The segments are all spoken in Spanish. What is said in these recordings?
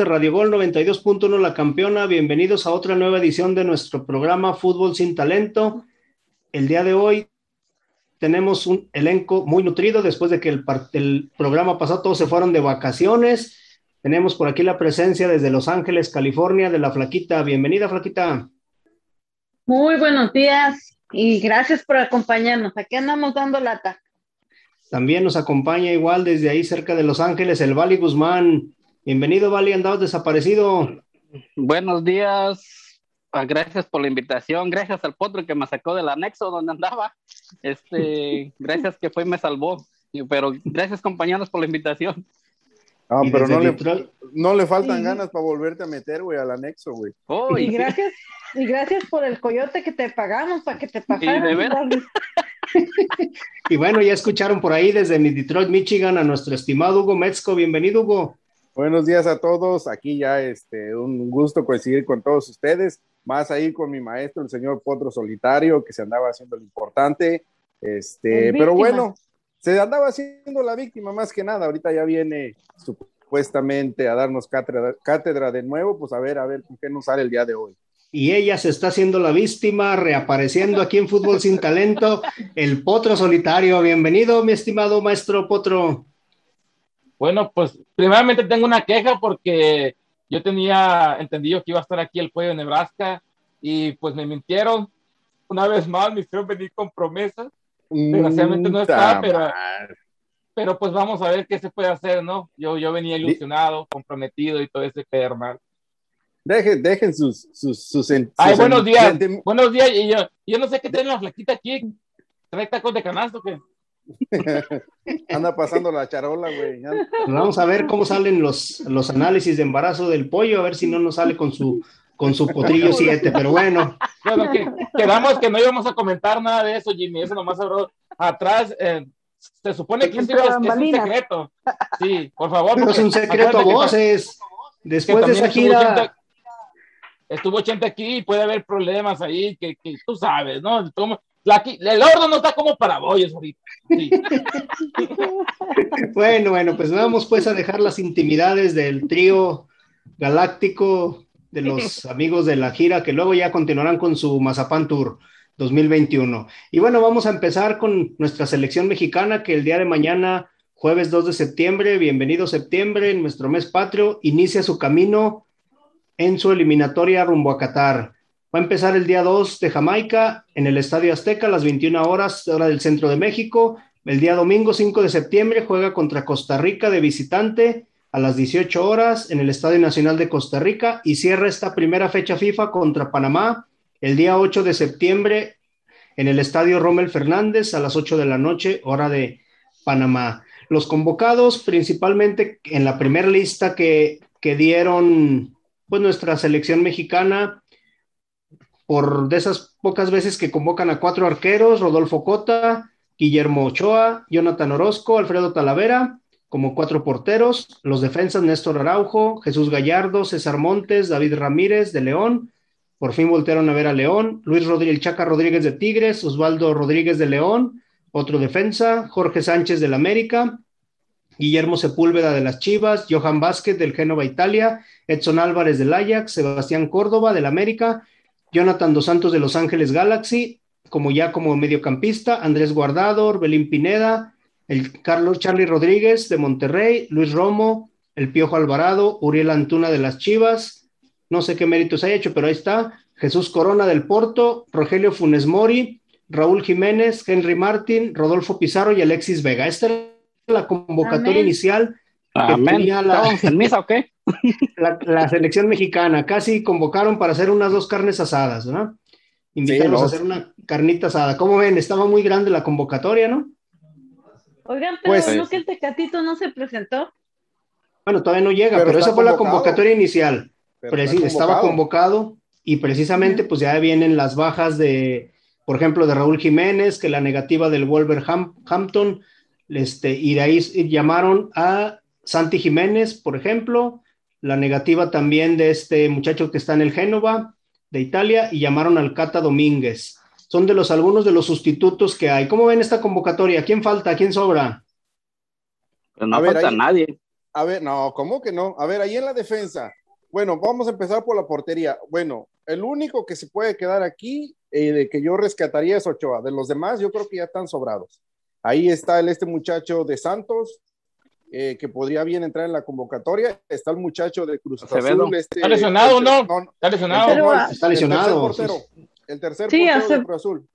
de Radio Gol 92.1 La Campeona, bienvenidos a otra nueva edición de nuestro programa Fútbol sin Talento. El día de hoy tenemos un elenco muy nutrido después de que el, el programa pasado todos se fueron de vacaciones. Tenemos por aquí la presencia desde Los Ángeles, California, de la Flaquita. Bienvenida, Flaquita. Muy buenos días y gracias por acompañarnos. Aquí andamos dando lata. También nos acompaña igual desde ahí cerca de Los Ángeles el Vali Guzmán. Bienvenido, Vali, andabas desaparecido. Buenos días, ah, gracias por la invitación, gracias al potro que me sacó del anexo donde andaba. Este, gracias que fue y me salvó. Pero gracias compañeros por la invitación. Ah, pero no le, no le, faltan ganas para volverte a meter, güey, al anexo, güey. y gracias, y gracias por el coyote que te pagamos para que te pagaran. y bueno, ya escucharon por ahí desde Detroit, Michigan, a nuestro estimado Hugo Metzko. Bienvenido, Hugo. Buenos días a todos. Aquí ya este, un gusto coincidir con todos ustedes. Más ahí con mi maestro, el señor Potro Solitario, que se andaba haciendo lo importante. Este, pero bueno, se andaba haciendo la víctima más que nada. Ahorita ya viene supuestamente a darnos cátedra, cátedra de nuevo. Pues a ver, a ver con qué nos sale el día de hoy y ella se está haciendo la víctima, reapareciendo aquí en Fútbol Sin Talento, el Potro Solitario. Bienvenido, mi estimado maestro Potro. Bueno, pues primeramente tengo una queja porque yo tenía entendido que iba a estar aquí el cuello de Nebraska y pues me mintieron. Una vez más me hicieron venir con promesas. Desgraciadamente no está, pero, pero pues vamos a ver qué se puede hacer, ¿no? Yo, yo venía ilusionado, comprometido y todo ese que Dejen, dejen sus, sus, sus, Ay, buenos días. Buenos días. Y yo, yo no sé qué tiene la flaquita aquí. ¿Trae tacos de canasto qué? Anda pasando la charola, güey. Vamos a ver cómo salen los, los análisis de embarazo del pollo, a ver si no nos sale con su con su potrillo 7, pero bueno. Bueno, que, quedamos que no íbamos a comentar nada de eso, Jimmy, eso nomás habló atrás. Eh, se supone que es, es, un secreto. Sí, por favor. Pero es un secreto a voces. Después de esa gira. Estuvo 80, aquí y puede haber problemas ahí que, que tú sabes, ¿no? El horno no está como para bollos ahorita. bueno, bueno, pues vamos pues a dejar las intimidades del trío galáctico de los amigos de la gira que luego ya continuarán con su Mazapán Tour 2021. Y bueno, vamos a empezar con nuestra selección mexicana que el día de mañana, jueves 2 de septiembre, bienvenido septiembre, en nuestro mes patrio, inicia su camino en su eliminatoria rumbo a Qatar. Va a empezar el día 2 de Jamaica en el Estadio Azteca a las 21 horas, hora del centro de México. El día domingo 5 de septiembre juega contra Costa Rica de visitante a las 18 horas en el Estadio Nacional de Costa Rica y cierra esta primera fecha FIFA contra Panamá el día 8 de septiembre en el Estadio Rommel Fernández a las 8 de la noche, hora de Panamá. Los convocados, principalmente en la primera lista que, que dieron pues nuestra selección mexicana, por de esas pocas veces que convocan a cuatro arqueros, Rodolfo Cota, Guillermo Ochoa, Jonathan Orozco, Alfredo Talavera, como cuatro porteros, los defensas Néstor Araujo, Jesús Gallardo, César Montes, David Ramírez de León, por fin voltearon a ver a León, Luis Rodríguez, Chaca Rodríguez de Tigres, Osvaldo Rodríguez de León, otro defensa, Jorge Sánchez del América, Guillermo Sepúlveda de las Chivas, Johan Vázquez del Génova Italia, Edson Álvarez del Ajax, Sebastián Córdoba del América, Jonathan Dos Santos de Los Ángeles Galaxy, como ya como mediocampista, Andrés Guardado, Belín Pineda, el Carlos Charlie Rodríguez de Monterrey, Luis Romo, el Piojo Alvarado, Uriel Antuna de las Chivas, no sé qué méritos ha hecho, pero ahí está, Jesús Corona del Porto, Rogelio Funes Mori, Raúl Jiménez, Henry Martín, Rodolfo Pizarro y Alexis Vega. Esta es la convocatoria inicial que tenía la, o qué? la, selección mexicana. Casi convocaron para hacer unas dos carnes asadas, ¿no? Invitarlos a hacer una carnita asada. ¿Cómo ven? Estaba muy grande la convocatoria, ¿no? Oigan, pero pues, ¿no que el Tecatito no se presentó? Bueno, todavía no llega, pero, esa fue la convocatoria inicial. Pero, estaba convocado y precisamente pues ya vienen las bajas de, por ejemplo, de Raúl Jiménez, que la negativa del Wolverhampton, este, y de ahí llamaron a Santi Jiménez, por ejemplo, la negativa también de este muchacho que está en el Génova de Italia y llamaron al Cata Domínguez. Son de los algunos de los sustitutos que hay. ¿Cómo ven esta convocatoria? ¿Quién falta? ¿Quién sobra? Pues no falta nadie. A ver, no, ¿cómo que no? A ver, ahí en la defensa. Bueno, vamos a empezar por la portería. Bueno, el único que se puede quedar aquí, eh, de que yo rescataría es Ochoa. De los demás, yo creo que ya están sobrados. Ahí está el, este muchacho de Santos, eh, que podría bien entrar en la convocatoria. Está el muchacho de Cruz Azul. Este, ¿Está lesionado o no? ¿Está lesionado? Está lesionado. El tercer portero, el tercer sí, portero de Cruz Azul.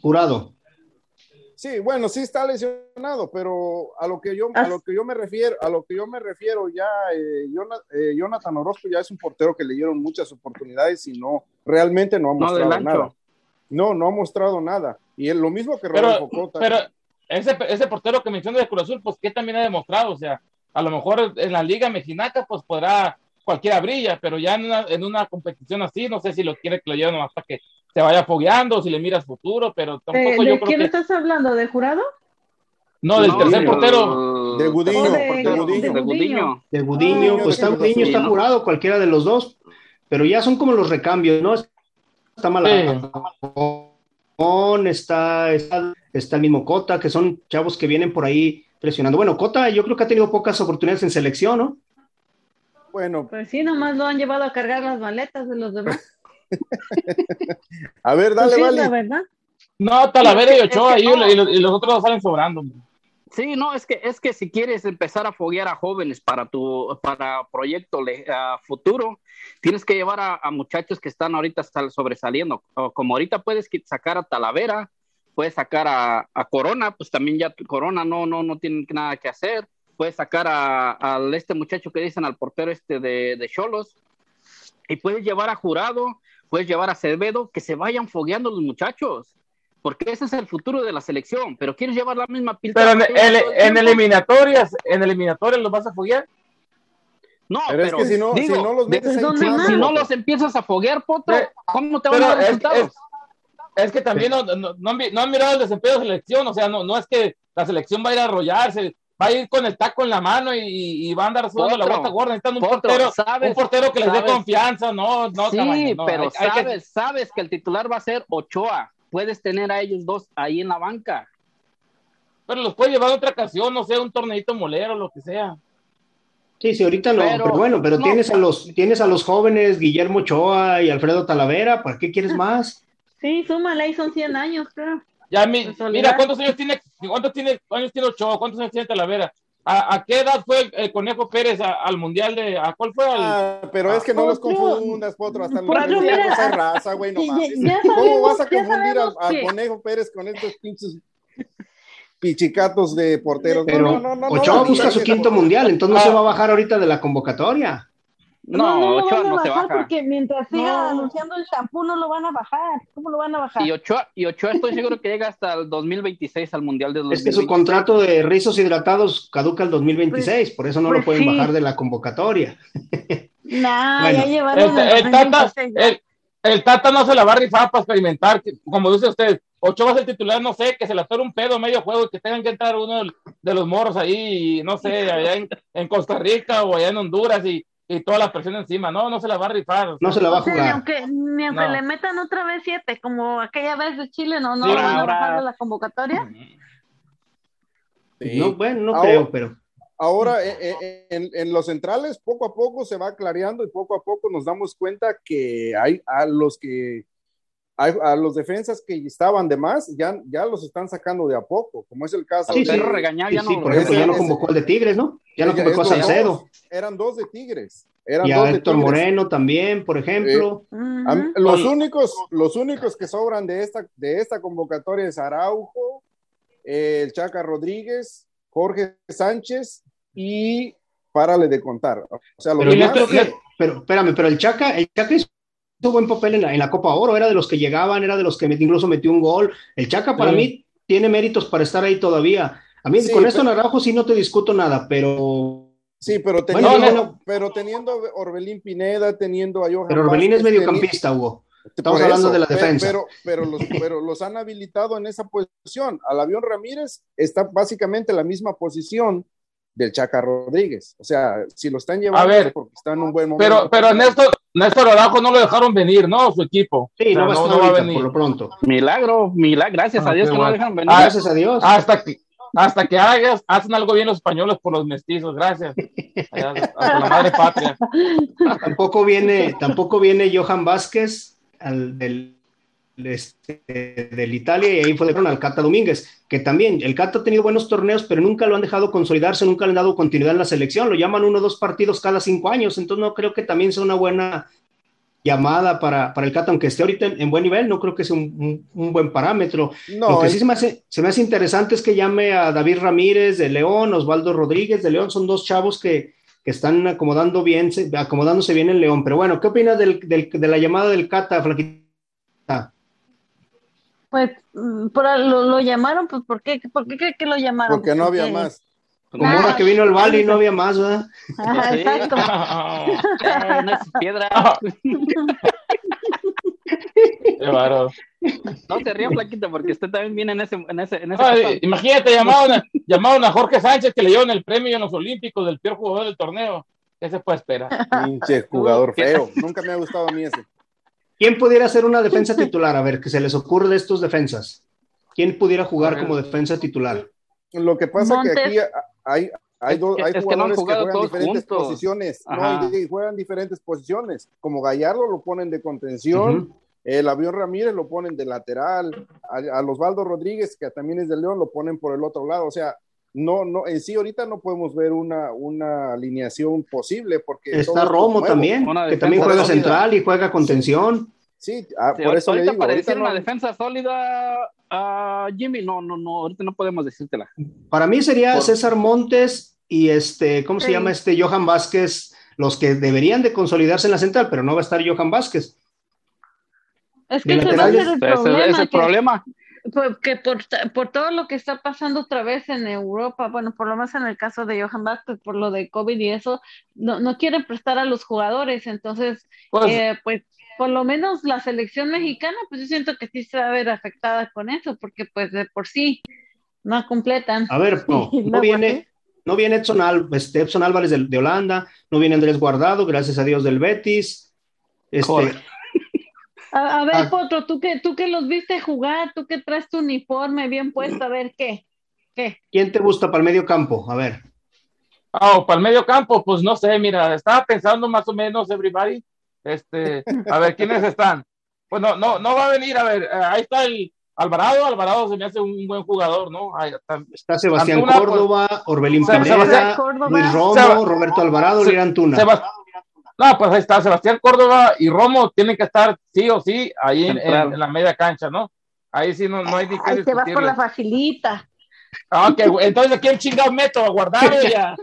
Jurado. Sí, bueno, sí está lesionado, pero a lo que yo, a lo que yo me refiero, a lo que yo me refiero ya, eh, eh, Jonathan Orozco ya es un portero que le dieron muchas oportunidades y no, realmente no ha mostrado nada. No, no ha mostrado nada. Y es lo mismo que Rodolfo Cota. Pero ese, ese portero que menciona de Cruz Azul, pues que también ha demostrado, o sea, a lo mejor en la Liga Mexicana, pues podrá cualquiera brilla, pero ya en una, en una competición así, no sé si lo quiere que lo lleven hasta que se vaya fogueando, si le miras futuro, pero tampoco ¿De, yo ¿de quién estás hablando? ¿De jurado? No, del tercer portero. De Gudiño. de, de, Gudiño. De Gudiño. Gudiño, pues está Gudiño, está jurado, cualquiera de los dos, pero ya son como los recambios, ¿no? Está mal. Está, está, está el mismo Cota, que son chavos que vienen por ahí presionando. Bueno, Cota yo creo que ha tenido pocas oportunidades en selección, ¿no? Bueno. Pues sí, nomás lo han llevado a cargar las maletas de los demás. a ver, dale, pues sí, vale. la verdad. No, Talavera y Ochoa ahí, y, los, y los otros salen sobrando. Sí, no, es que, es que si quieres empezar a foguear a jóvenes para tu para proyecto le, uh, futuro, tienes que llevar a, a, muchachos que están ahorita sobresaliendo. O como ahorita puedes sacar a Talavera, puedes sacar a, a, Corona, pues también ya Corona no, no, no tiene nada que hacer. Puedes sacar a, a este muchacho que dicen al portero este de Cholos. Y puedes llevar a Jurado, puedes llevar a Acevedo, que se vayan fogueando los muchachos porque ese es el futuro de la selección, pero quieres llevar la misma pilta. Pero en, en, en eliminatorias, en eliminatorias los vas a foguear. No, pero, pero es que si no, digo, si no los metes ahí, si, si no los empiezas a foguear, Potro, ¿cómo te van a dar es, resultados? Es, es, que también no, no, no, han, no, han, mirado el desempeño de la selección, o sea, no, no es que la selección va a ir a arrollarse, va a ir con el taco en la mano y, y va a andar sudando la vuelta gorda, necesitan un Potro, portero, sabes, un portero que les sabes, dé confianza, no, no, sí, tamaño, no, pero hay, hay sabes, que... sabes que el titular va a ser Ochoa, puedes tener a ellos dos ahí en la banca. Pero los puedes llevar a otra ocasión, no sé, un torneito molero, lo que sea. Sí, sí, ahorita no, pero, pero bueno, pero no, tienes a los tienes a los jóvenes Guillermo Ochoa y Alfredo Talavera, ¿para qué quieres más? Sí, súmale, ahí son 100 años, creo. Ya, mi, mira, ¿cuántos años tiene, cuántos tiene, años tiene Ochoa? ¿Cuántos años tiene Talavera? ¿A, ¿A, qué edad fue el, el Conejo Pérez a, al Mundial de... ¿A cuál fue? Al, ah, pero es que no Potro. los confundas, Potro. Hasta Potro, los esa raza, güey, no mames. ¿Cómo vas a confundir al, al Conejo Pérez con estos pinches pichicatos de porteros? Pero no, no, no, no, Ochoa no, busca no, su no, quinto no, mundial, entonces no Ah. se va a bajar ahorita de la convocatoria. No, lo Ochoa van a no se bajar baja. Porque mientras siga No. anunciando el shampoo no lo van a bajar. ¿Cómo lo van a bajar? Y Ochoa, y Ochoa estoy seguro que llega hasta el 2026 al Mundial de Es 2026. que su contrato de rizos hidratados caduca el 2026, por eso no lo pues pueden sí. bajar de la convocatoria. Nah, Bueno, ya llevaron el, el el Tata, 2026 ya. el, el Tata no se la va a rifar para experimentar, como dice usted, Ochoa es el titular, no sé, que se le atore un pedo medio juego y que tengan que entrar uno de los moros ahí, y, no sé, allá en, en Costa Rica o allá en Honduras y, y toda la presión encima, no, no se la va a rifar. No se la va a O sea, ni jugar. aunque, ni aunque No. le metan otra vez siete, como aquella vez de Chile, no, no Sí, van a bajar la convocatoria. Sí. No, bueno, no Ahora- creo, pero Ahora, eh, eh, en, en los centrales, poco a poco se va clareando y poco a poco nos damos cuenta que hay a los que a los defensas que estaban de más, ya, ya los están sacando de a poco, como es el caso Sí, de sí. Regañado ya sí, no. por ejemplo, ese- ya no ese- convocó al de Tigres, ¿no? Ya no Ella- convocó a Salcedo. dos, eran dos de Tigres, eran Y dos a de Héctor Tigres. Moreno también, por ejemplo. A mí- los únicos, los únicos que sobran de esta, de esta convocatoria es Araujo, eh, el Chaca Rodríguez, Jorge Sánchez y párale de contar. O sea, los Pero yo demás- creo que, pero espérame, pero el Chaca, el Chaca hizo buen papel en la, en la Copa Oro, era de los que llegaban, era de los que incluso metió un gol. El Chaca para Sí. mí tiene méritos para estar ahí todavía. A mí Sí, con esto pero- en Araujo sí no te discuto nada, pero Sí, pero Bueno, teniendo, no, pero teniendo Orbelín Pineda, teniendo a Johan pero Orbelín es mediocampista, Hugo. Estamos hablando de la defensa. Pero, pero, los, pero los han habilitado en esa posición. Al avión Ramírez está básicamente en la misma posición del Chaca Rodríguez. O sea, si lo están llevando A ver, es porque está en un buen momento. Pero, pero Néstor, Néstor Araujo no lo dejaron venir, ¿no? Su equipo. Sí, O sea, no va a ahorita, por lo pronto. Milagro, milagro, gracias Ah, a Dios que no bueno. dejan venir. Ah, Gracias a Dios. Hasta que, hasta que hagas, hacen algo bien los españoles por los mestizos, gracias. Hasta la madre patria. Tampoco viene, tampoco viene Johan Vázquez al, del, este, del Italia y ahí fue de al Cata Domínguez, que también el Cata ha tenido buenos torneos, pero nunca lo han dejado consolidarse, nunca le han dado continuidad en la selección, lo llaman uno o dos partidos cada cinco años, entonces no creo que también sea una buena llamada para, para el Cata, aunque esté ahorita en, buen nivel, no creo que sea un, un, buen parámetro. Lo que sí se me, hace, se me hace interesante es que llame a David Ramírez de León, Osvaldo Rodríguez de León, son dos chavos que, que están acomodando bien, acomodándose bien en León. Pero bueno, ¿qué opinas del, del, de la llamada del Cata, Flaquita? Pues mm, por, lo, lo, llamaron, pues ¿por qué? ¿Por qué cree que lo llamaron? Porque no había más. Como una que vino el Valle y no había más, ¿verdad? Ajá, exacto. no es piedra. Qué baro. No se ríe, Flaquito, porque usted también viene en ese. En ese, en ese Ay, imagínate, llamaron a, llamaron a Jorge Sánchez que le dieron el premio en los Olímpicos del peor jugador del torneo. ¿Qué se puede esperar? Pinche jugador feo. Nunca me ha gustado a mí ese. ¿Quién pudiera ser una defensa titular? A ver, ¿qué se les ocurre de estos defensas? ¿Quién pudiera jugar como defensa titular? Lo que pasa es que aquí hay, hay, do, hay es jugadores que, no que, juegan diferentes juntos. posiciones, no, y, juegan diferentes posiciones, como Gallardo lo ponen de contención, uh -huh. el avión Ramírez lo ponen de lateral, a, a Osvaldo Rodríguez, que también es de León, lo ponen por el otro lado, o sea, no, no, en sí ahorita no podemos ver una, una alineación posible porque está Romo también, que también juega sólida. central y juega contención. Sí, ah, sí por eso ahorita le digo, para ahorita decir no, una defensa sólida a Jimmy, no, no, no, ahorita no podemos decírtela. Para mí sería Por- César Montes y este, ¿cómo se llama este Johan Vázquez? Los que deberían de consolidarse en la central, pero no va a estar Johan Vázquez. Es que ese va a ser el problema. es el que- problema. Pues que por, por todo lo que está pasando otra vez en Europa, bueno, por lo menos en el caso de Johan Vázquez, por lo de COVID y eso, no, no quieren prestar a los jugadores, entonces, Pues, eh, pues por lo menos la selección mexicana, pues yo siento que sí se va a ver afectada con eso, porque pues de por sí no completan. A ver, no, no viene, así. no viene Edson, Al- este, Edson Álvarez de, de Holanda, no viene Andrés Guardado, gracias a Dios del Betis. Este, Joder. A, a ver, Ah. Potro, tú que, tú que los viste jugar, tú que traes tu uniforme bien puesto, a ver qué, qué. ¿Quién te gusta para el medio campo? A ver, Ah, para el medio campo, pues no sé, mira, estaba pensando más o menos, everybody. Este, a ver, ¿quiénes están? Pues no, no, no va a venir, a ver, eh, ahí está el Alvarado, Alvarado se me hace un buen jugador, ¿no? Ahí está. está Sebastián Antuna, pues, Córdoba, Orbelín Seb- Pineda, Sebastián Córdoba. Luis Romo, Roberto Alvarado, Se- Lira Antuna. No, pues ahí está, Sebastián Córdoba y Romo tienen que estar sí o sí ahí en, Central. en- en la media cancha, ¿no? Ahí sí no, no hay ni que Ay, te vas por la facilita. Ah, ok, entonces, ¿a quién chingado meto? ¿A Guardado y a,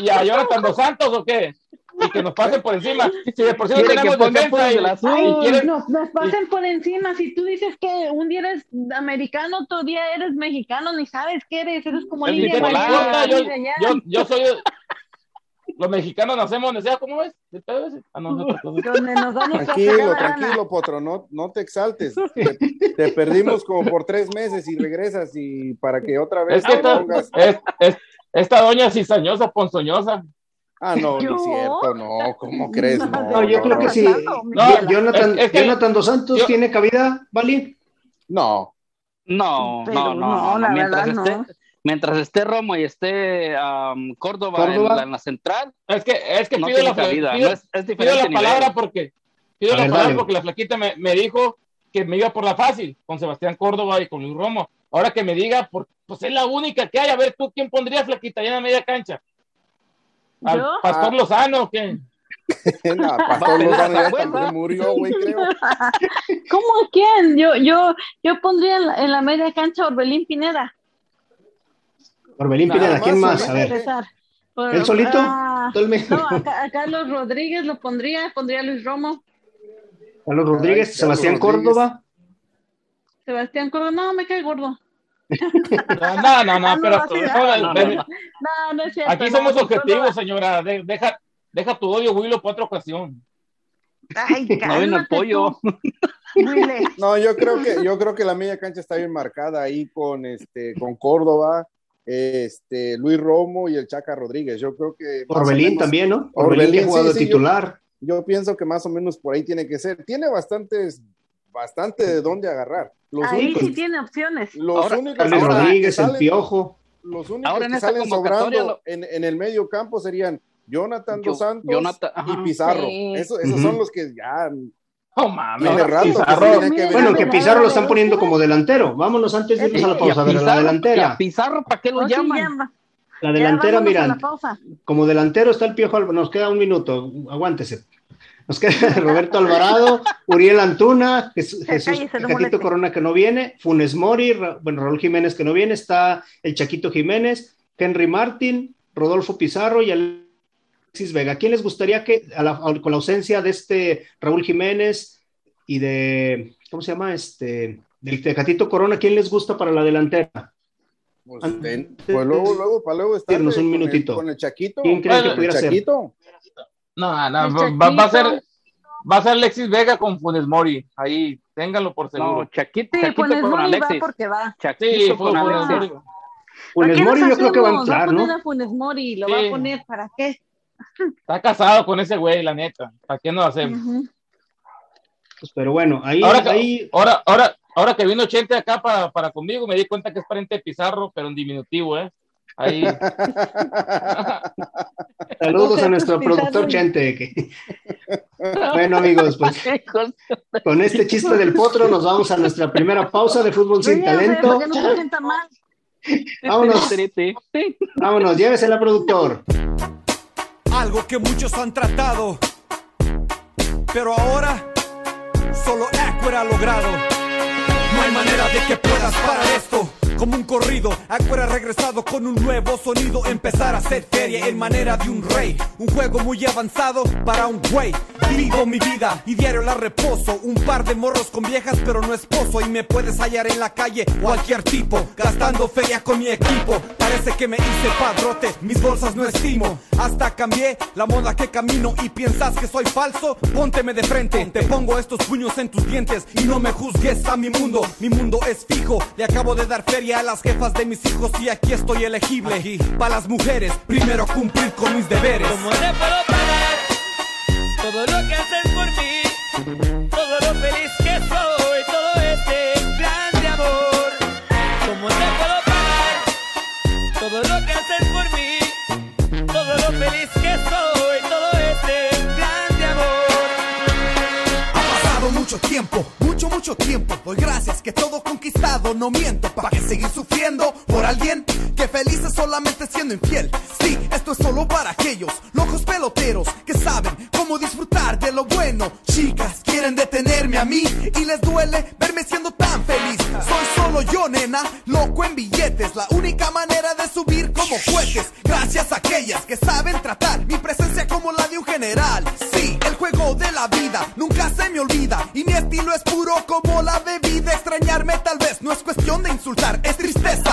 y, y a Jonathan Dos Santos o qué? Y que nos pasen por encima. Si de por sí no tenemos defensa y. Ay, y quieren- nos, nos pasen por encima. Si tú dices que un día eres americano, otro día eres mexicano, ni sabes qué eres. Eres como Es importa, yo, yo, yo soy. Los mexicanos nacemos donde sea, ¿cómo ves? ¿De pedo ese? Ah, no, Tranquilo, tranquilo, Potro, no, no te exaltes. Te, te perdimos como por tres meses y regresas y para que otra vez Es que te esta, pongas. es, es- esta doña cizañosa, ponzoñosa. Ah, no, no es cierto, no, ¿cómo crees? No, No, yo creo que sí. Jonathan, es- es que- Jonathan Dos Santos yo- tiene cabida, ¿vale? No, No, Pero no, no, no, la Mientras, verdad, esté, no. Mientras esté Romo y esté am, Córdoba, Córdoba. En, la, en la central, Es que, es que no pido, tiene la, pido, no es, es pido diferente la palabra nivel. porque pido la palabra dale. porque la flaquita me, me dijo que me iba por la fácil con Sebastián Córdoba y con Luis Romo. Ahora que me diga, por, pues es la única que hay. A ver, ¿tú quién pondrías flaquita allá en la media cancha? ¿Al ¿Yo? Pastor Ah. Lozano o qué? no, Pastor Lozano ya también murió, güey, creo. ¿Cómo a quién? Yo, yo, yo pondría en la, en la media cancha a Orbelín Pineda. Orbelín Nada Pineda, ¿quién más? A solito. ver. Por- ¿él solito? ah, el mes. no, a, a Carlos Rodríguez lo pondría, pondría a Luis Romo, Carlos Rodríguez, Ay, Carlos Sebastián Rodríguez. Córdoba. Sebastián Córdoba, no, me cae gordo. No, no, no, pero así, no, no, no, no. No, no es cierto. aquí no, somos objetivos, señora. De- deja, deja tu odio, Willow, para otra ocasión. Ay, No vino el pollo. No, yo creo que, yo creo que la media cancha está bien marcada ahí con este, con Córdoba, este, Luis Romo y el Chaca Rodríguez. Yo creo que Orbelín menos- también, ¿no? Orbelín, Orbelín que ha jugado sí, de sí, titular. Yo pienso que más o menos por ahí tiene que ser. Tiene bastantes, bastante de dónde agarrar. Los Ahí únicos, sí tiene opciones. los Ahora, únicos ahora Rodríguez, el Piojo. los únicos que salen sobrando en, el medio campo serían Jonathan Dos Santos y Pizarro. esos son los que ya Oh, mames. bueno, que Pizarro lo están poniendo como delantero. Vámonos antes de irnos a la pausa. A, ver, la delantera. Pizarro para qué lo llaman? La delantera, mira, como delantero está el Piojo, nos queda un minuto, aguántese. Nos queda Roberto Alvarado, Uriel Antuna, Jesús, Chaquito Corona que no viene, Funes Mori, bueno, Raúl Jiménez que no viene, está el Chaquito Jiménez, Henry Martín, Rodolfo Pizarro y Alexis Vega. ¿Quién les gustaría que, con la ausencia de este Raúl Jiménez y de, ¿cómo se llama? Este, del Tecatito Corona, ¿quién les gusta para la delantera? Pues, pues luego, luego, para luego estar un minutito. con el Chaquito. ¿Quién cree que pudiera ser? No, no, va, a ser va a ser Alexis Vega con Funes Mori. Ahí, ténganlo por seguro. No, Chaquito, sí, Chaquito Funes con Alexis. Va porque va. Chaquito sí, con Funes Mori. Funes Mori yo creo que va a entrar, va a ¿no? A Funes Mori, lo va a poner, ¿para qué? Está casado con ese güey, la neta. ¿Para qué no lo hacemos? pues, pero bueno, ahí ahora, que, ahí... ahora, ahora, ahora que vino Chente acá para, para conmigo, me di cuenta que es pariente de Pizarro, pero en diminutivo, ¿eh? Ahí. Saludos a nuestro productor Chente. Bueno, amigos, pues con este chiste del potro nos vamos a nuestra primera pausa de fútbol sin talento. Vámonos. Vámonos, llévesela, productor. Algo que muchos han tratado, pero ahora solo Aquer ha logrado. No hay manera de que puedas parar esto como un corrido. Acuera regresado con un nuevo sonido. Empezar a hacer feria en manera de un rey. Un juego muy avanzado para un güey. Vivo mi vida y diario la reposo. Un par de morros con viejas, pero no esposo. Y me puedes hallar en la calle, cualquier tipo. Gastando feria con mi equipo. Parece que me hice padrote, mis bolsas no estimo. Hasta cambié la moda que camino. Y piensas que soy falso, pónteme de frente. Te pongo estos puños en tus dientes. Y no me juzgues a mi mundo. Mi mundo es fijo. Le acabo de dar feria a las jefas de mis hijos y aquí estoy elegible. Aquí. Para las mujeres, primero cumplir con mis deberes. ¿Cómo te puedo pagar todo lo que haces por mí? Todo lo feliz que soy, todo este plan de amor. ¿Cómo te puedo pagar todo lo que haces por mí? Todo lo feliz que soy, todo este plan de amor. Ha pasado mucho tiempo mucho, tiempo. Doy gracias que todo no miento. ¿Para que seguir sufriendo por alguien que feliz es solamente siendo infiel? Sí, esto es solo para aquellos locos peloteros que saben cómo disfrutar de lo bueno. Chicas, quieren detenerme a mí y les duele verme siendo tan feliz. Soy solo yo, nena, loco en billetes. La única manera de subir como cohetes. Gracias a aquellas que saben tratar mi presencia como la de un general. Sí, el juego de la vida nunca estilo es puro como la bebida. Extrañarme tal vez no es cuestión de insultar, es tristeza.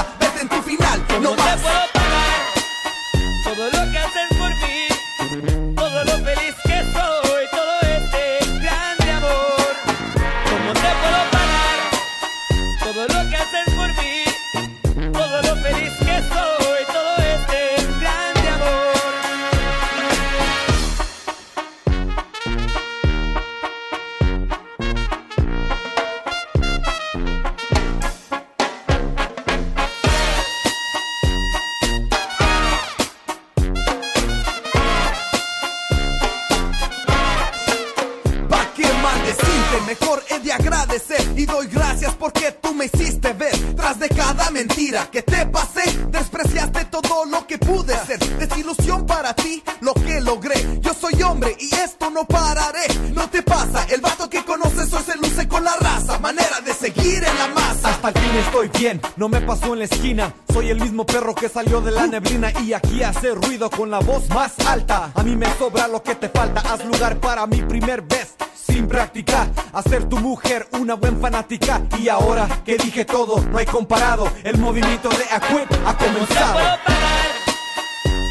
Mejor he de agradecer. Y doy gracias porque tú me hiciste ver. Tras de cada mentira que te pasé, despreciaste todo lo que pude ser, desilusión para ti, lo que logré, yo soy hombre y esto no pararé, no te pasa, el vato que conoces hoy se luce con la raza, manera de seguir en la masa. Hasta el fin estoy bien, no me pasó en la esquina, soy el mismo perro que salió de la neblina y aquí hace ruido con la voz más alta, a mí me sobra lo que te falta, haz lugar para mi primer vez sin practicar, hacer tu mujer una buen fanática. Y ahora que dije todo, no hay comparado. El movimiento de Aquip ha ¿Cómo te comenzado.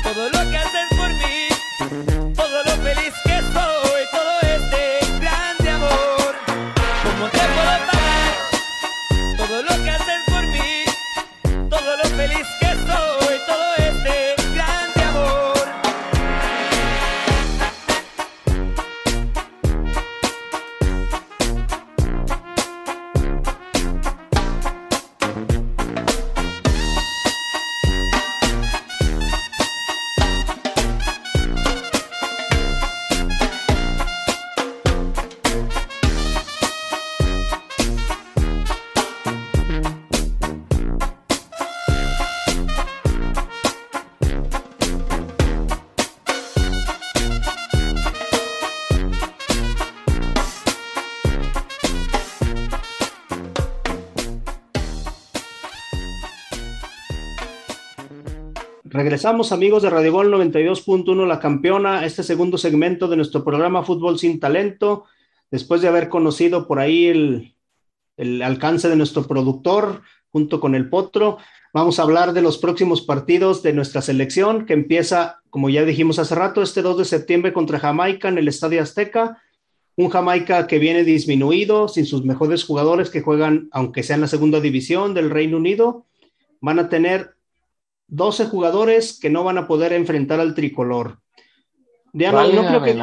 todo lo que haces por mí, todo lo feliz Regresamos amigos de Radio Gol 92.1 La Campeona, este segundo segmento de nuestro programa Fútbol sin Talento, después de haber conocido por ahí el, el alcance de nuestro productor junto con el Potro. Vamos a hablar de los próximos partidos de nuestra selección que empieza, como ya dijimos hace rato, este 2 de septiembre contra Jamaica en el Estadio Azteca. Un Jamaica que viene disminuido, sin sus mejores jugadores que juegan, aunque sea en la segunda división del Reino Unido. Van a tener 12 jugadores que no van a poder enfrentar al tricolor. Diana, no, creo que,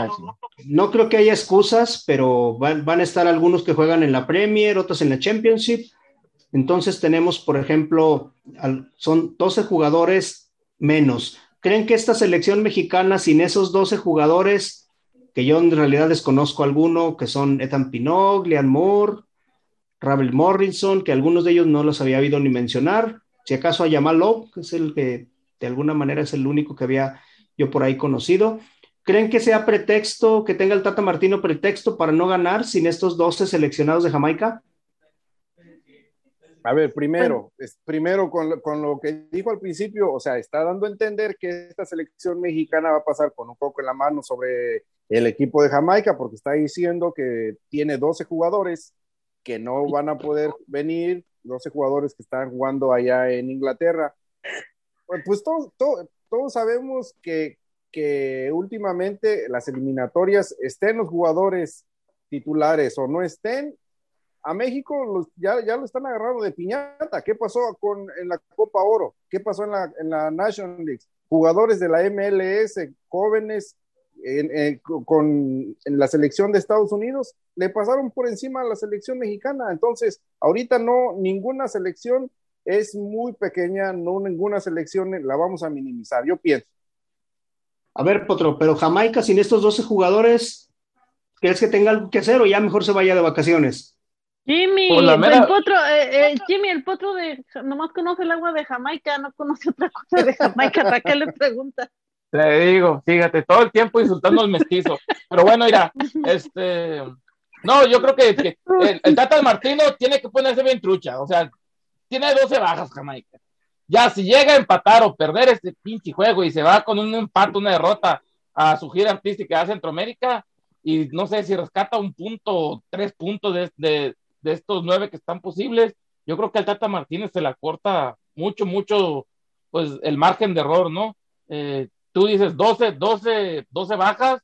no, creo que, haya excusas, pero van, van, a estar algunos que juegan en la Premier, otros en la Championship. Entonces tenemos, por ejemplo, son 12 jugadores menos. ¿Creen que esta selección mexicana, sin esos 12 jugadores, que yo en realidad desconozco alguno, que son Ethan Pinot, Lian Moore, Ravel Morrison, que algunos de ellos no los había oído ni mencionar, si acaso a Yamal que es el que de alguna manera es el único que había yo por ahí conocido, ¿Creen que sea pretexto, que tenga el Tata Martino pretexto para no ganar sin estos 12 seleccionados de Jamaica? A ver, primero, es, primero con, con, lo que dijo al principio, o sea, está dando a entender que esta selección mexicana va a pasar con un poco en la mano sobre el equipo de Jamaica, porque está diciendo que tiene 12 jugadores que no van a poder venir, 12 jugadores que están jugando allá en Inglaterra. Pues, pues todos, sabemos que, que últimamente las eliminatorias estén los jugadores titulares o no estén, a México ya, ya lo están agarrando de piñata. ¿Qué pasó con, en la Copa Oro? ¿Qué pasó en la, en la National League? Jugadores de la MLS, jóvenes en, con, en la selección de Estados Unidos, le pasaron por encima a la selección mexicana. Entonces, ahorita no, ninguna selección es muy pequeña, no ninguna selección la vamos a minimizar, yo pienso. A ver, Potro, pero Jamaica sin estos 12 jugadores, ¿crees que tenga algo que hacer o ya mejor se vaya de vacaciones? Jimmy, el potro, eh, eh, Jimmy, el potro de nomás conoce el agua de Jamaica, no conoce otra cosa de Jamaica, ¿para qué le pregunta? Te digo, fíjate, todo el tiempo insultando al mestizo. Pero bueno, mira, este, no, yo creo que, el, Tata Martino tiene que ponerse bien trucha, o sea, tiene 12 bajas Jamaica. Ya, si llega a empatar o perder este pinche juego y se va con un empate, una derrota a su gira artística a Centroamérica, y no sé si rescata un punto, tres puntos de, de, de estos nueve que están posibles, yo creo que al Tata Martínez se la corta mucho, mucho, pues el margen de error, ¿no? Eh, tú dices 12, 12, 12 bajas,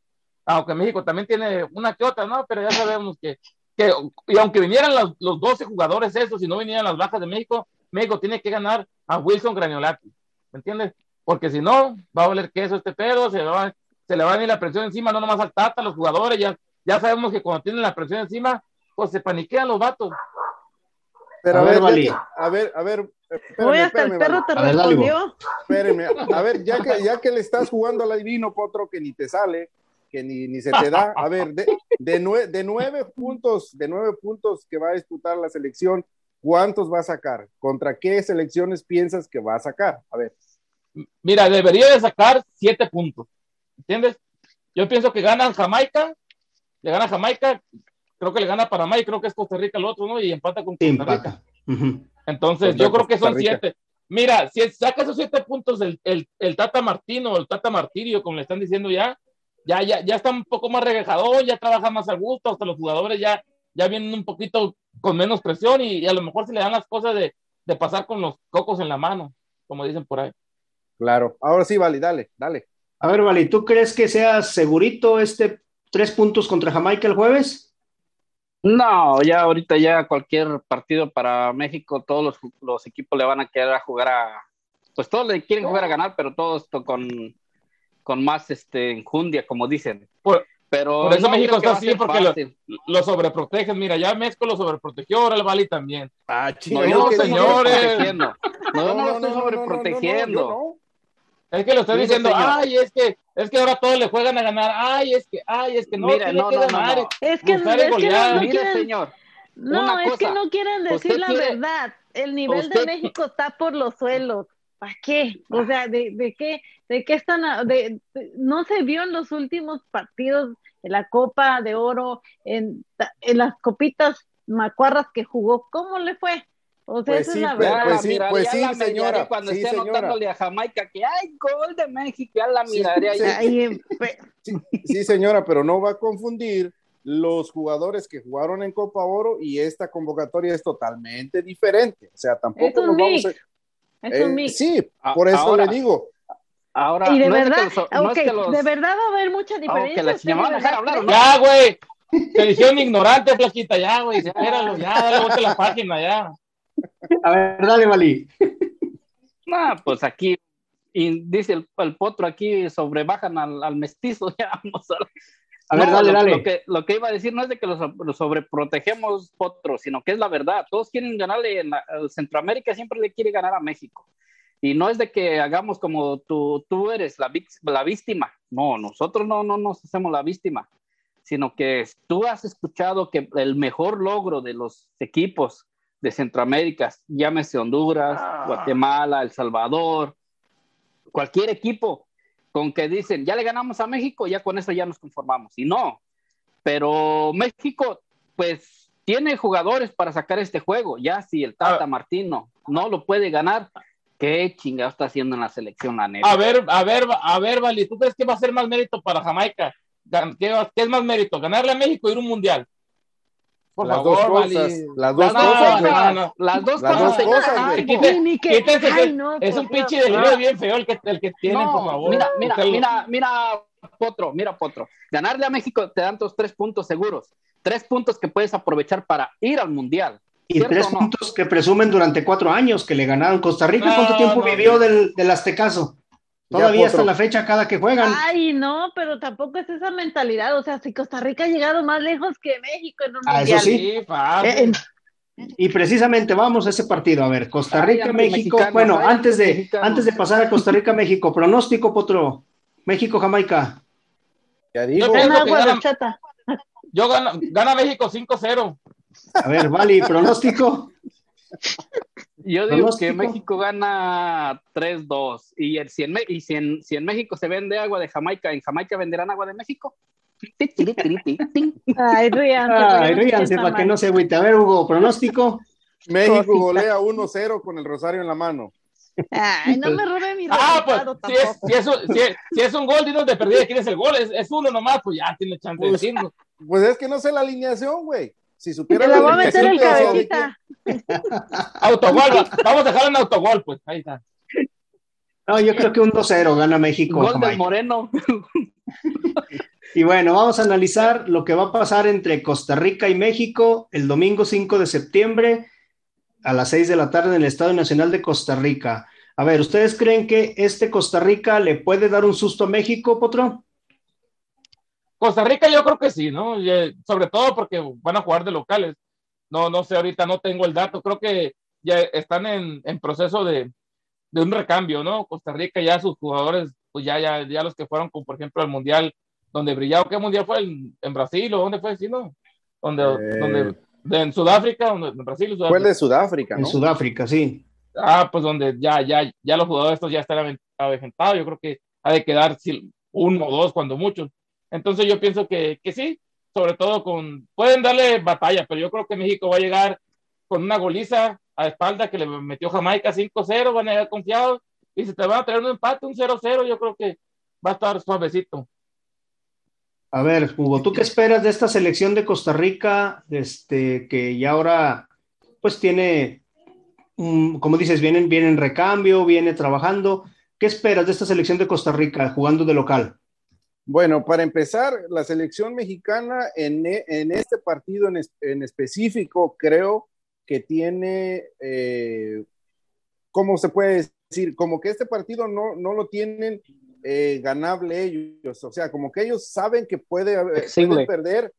aunque México también tiene una que otra, ¿no? Pero ya sabemos que, que y aunque vinieran los, los 12 jugadores esos y no vinieran las bajas de México, México tiene que ganar a Wilson Graniolati, ¿me entiendes? Porque si no, va a valer queso este pedo, se, va, se le va a venir la presión encima, no nomás al Tata, los jugadores, ya, ya sabemos que cuando tienen la presión encima, pues se paniquean los vatos. Pero a, ver, ver a ver, a ver, Voy hasta el perro te respondió. Espérenme, a ver, ya que, ya que le estás jugando al adivino, Potro, que ni te sale, que ni, ni se te da, a ver, de, de, de nueve puntos, de nueve puntos que va a disputar la selección, ¿cuántos va a sacar? ¿Contra qué selecciones piensas que va a sacar? A ver. Mira, debería de sacar siete puntos. ¿Entiendes? Yo pienso que ganan Jamaica, le gana Jamaica, creo que le gana Panamá y creo que es Costa Rica el otro, ¿no? Y empata con Costa Rica. Entonces, yo creo que son siete. Mira, si saca esos siete puntos el, el, el Tata Martino o el Tata Martirio, como le están diciendo ya, ya, ya, ya está un poco más regajado, ya trabaja más a gusto, hasta los jugadores ya, ya vienen un poquito con menos presión y, a lo mejor se le dan las cosas de, de, pasar con los cocos en la mano, como dicen por ahí. Claro, ahora sí, Vali, dale, dale. A ver, Vali, ¿tú crees que sea segurito este tres puntos contra Jamaica el jueves? No, ya ahorita ya cualquier partido para México, todos los, los equipos le van a querer jugar a, pues todos le quieren jugar a ganar, pero todo esto con, con más este enjundia, como dicen. Pero Por eso México está así, porque lo, lo, sobreprotegen. Mira, ya México lo sobreprotegió, ahora el Bali también. Ah, no, no, señores. No, no, no, lo estoy sobreprotegiendo. Es que lo estoy diciendo, ay, es que, es que ahora todos le juegan a ganar, ay, es que, ay, es que no, Mira, no, que no, ganar, no, es que, es que no, no Mire, señor. No, es que no quieren decir la quiere, verdad. El nivel usted, de México está por los suelos. ¿Para qué? O sea, ¿de, de qué, de qué están? De, de, no se vio en los últimos partidos de la Copa de Oro, en, en las copitas macuarras que jugó. ¿Cómo le fue? O sea, pues sí, es la verdad. Pues sí, pues sí, señora. Cuando esté anotándole a Jamaica que hay gol de México, ya la miraría. Sí, sí, señora, pero no va a confundir los jugadores que jugaron en Copa Oro y esta convocatoria es totalmente diferente. O sea, tampoco nos vamos a... Es un eh, sí, por eso le digo. Ahora, y de verdad, de verdad va a haber mucha diferencia. Ya, güey. Te hicieron ignorante, flaquita, ya, güey. Espéralo, ya, dale vuelta a la página, ya. A ver, dale, Mali. No, pues aquí, y dice el, potro aquí, sobrebajan al, al mestizo, ya vamos a... A ver, dale, dale. Lo que, lo que, iba a decir no es de que los, sobreprotegemos potro, sino que es la verdad. Todos quieren ganarle, en Centroamérica siempre le quiere ganar a México. Y no es de que hagamos como tú, tú eres la, la víctima. No, nosotros no, no nos hacemos la víctima sino que tú has escuchado que el mejor logro de los equipos de Centroamérica, llámese Honduras, ah. Guatemala, El Salvador, cualquier equipo con que dicen, ya le ganamos a México, ya con eso ya nos conformamos. Y no, pero México, pues, tiene jugadores para sacar este juego. Ya si el Tata. Martino no lo puede ganar, ¿qué chingado está haciendo en la selección, la A ver, a ver, a ver, Vali, ¿tú crees que va a ser más mérito para Jamaica? ¿Qué, es más mérito? ¿Ganarle a México y ir a un mundial? Por las favor, dos cosas, Las dos cosas, Las dos cosas. es un pinche de bien feo el que, el que tienen, por favor. Mira, mira, mira, mira, Potro, mira, Potro. Ganarle a México te dan tus tres puntos seguros. Tres puntos que puedes aprovechar para ir al mundial. Y tres puntos que presumen durante cuatro años que le ganaron Costa Rica. ¿Cuánto tiempo vivió del, del Aztecaso? Todavía hasta la fecha cada que juegan. Ay, no, pero tampoco es esa mentalidad. O sea, si Costa Rica ha llegado más lejos que México en un ah, Eso sí. Eh, y precisamente vamos a ese partido. A ver, Costa Rica, México. bueno, antes de, antes de pasar a Costa Rica, México, pronóstico, Potro. México, Jamaica. Ya digo. Yo, gana, yo gana, gana México 5-0. A ver, Vali, pronóstico. Yo digo que México gana 3-2. ¿Y, si, en, y si, en, si en México se vende agua de Jamaica, ¿en Jamaica venderán agua de México? Ay, ríanse. Ay, ríanse para que no se agüite. A ver, Hugo, pronóstico. México golea 1-0 con el rosario en la mano. Ay, no me robe mi Ah, pues, si es, si, es un, si, es, un gol, dinos de perdida quién es el gol. Es, es uno nomás, pues ya tiene chance de pues, decirlo. Pues es que no sé la alineación, güey. Si supiera la voy a meter en cabecita. autogol, vamos a dejarlo en autogol, pues ahí está. No, yo creo que un 2-0 gana México. Gol del Moreno. Y bueno, vamos a analizar lo que va a pasar entre Costa Rica y México el domingo 5 de septiembre a las 6 de la tarde en el Estadio Nacional de Costa Rica. A ver, ¿ustedes creen que este Costa Rica le puede dar un susto a México, Potro? Costa Rica yo creo que sí, ¿no? sobre todo porque van a jugar de locales. No, no sé, ahorita no tengo el dato. Creo que ya están en, en proceso de, de, un recambio, ¿no? Costa Rica ya sus jugadores, pues ya, ya, ya los que fueron, como por ejemplo, al Mundial, donde brillaba, ¿qué Mundial fue? ¿En, Brasil o dónde fue? ¿Sí, no? Donde, donde, en Sudáfrica, donde, en Brasil. Sudáfrica. Fue de Sudáfrica, ¿no? En Sudáfrica, sí. Ah, pues donde ya, ya, ya los jugadores estos ya están aventados. Yo creo que ha de quedar uno o dos, cuando muchos. Entonces yo pienso que, que sí, sobre todo con, pueden darle batalla, pero yo creo que México va a llegar con una goliza a espalda que le metió Jamaica 5-0, van a llegar confiados y si te van a traer un empate, un 0-0, yo creo que va a estar suavecito. A ver, Hugo, ¿tú qué esperas de esta selección de Costa Rica, este, que ya ahora, pues tiene, como dices, vienen, viene en recambio, viene trabajando? ¿Qué esperas de esta selección de Costa Rica jugando de local? Bueno, para empezar, la selección mexicana en, e, este partido en, específico creo que tiene, eh, ¿cómo se puede decir? Como que este partido no, no lo tienen eh, ganable ellos, o sea, como que ellos saben que puede, pueden perder,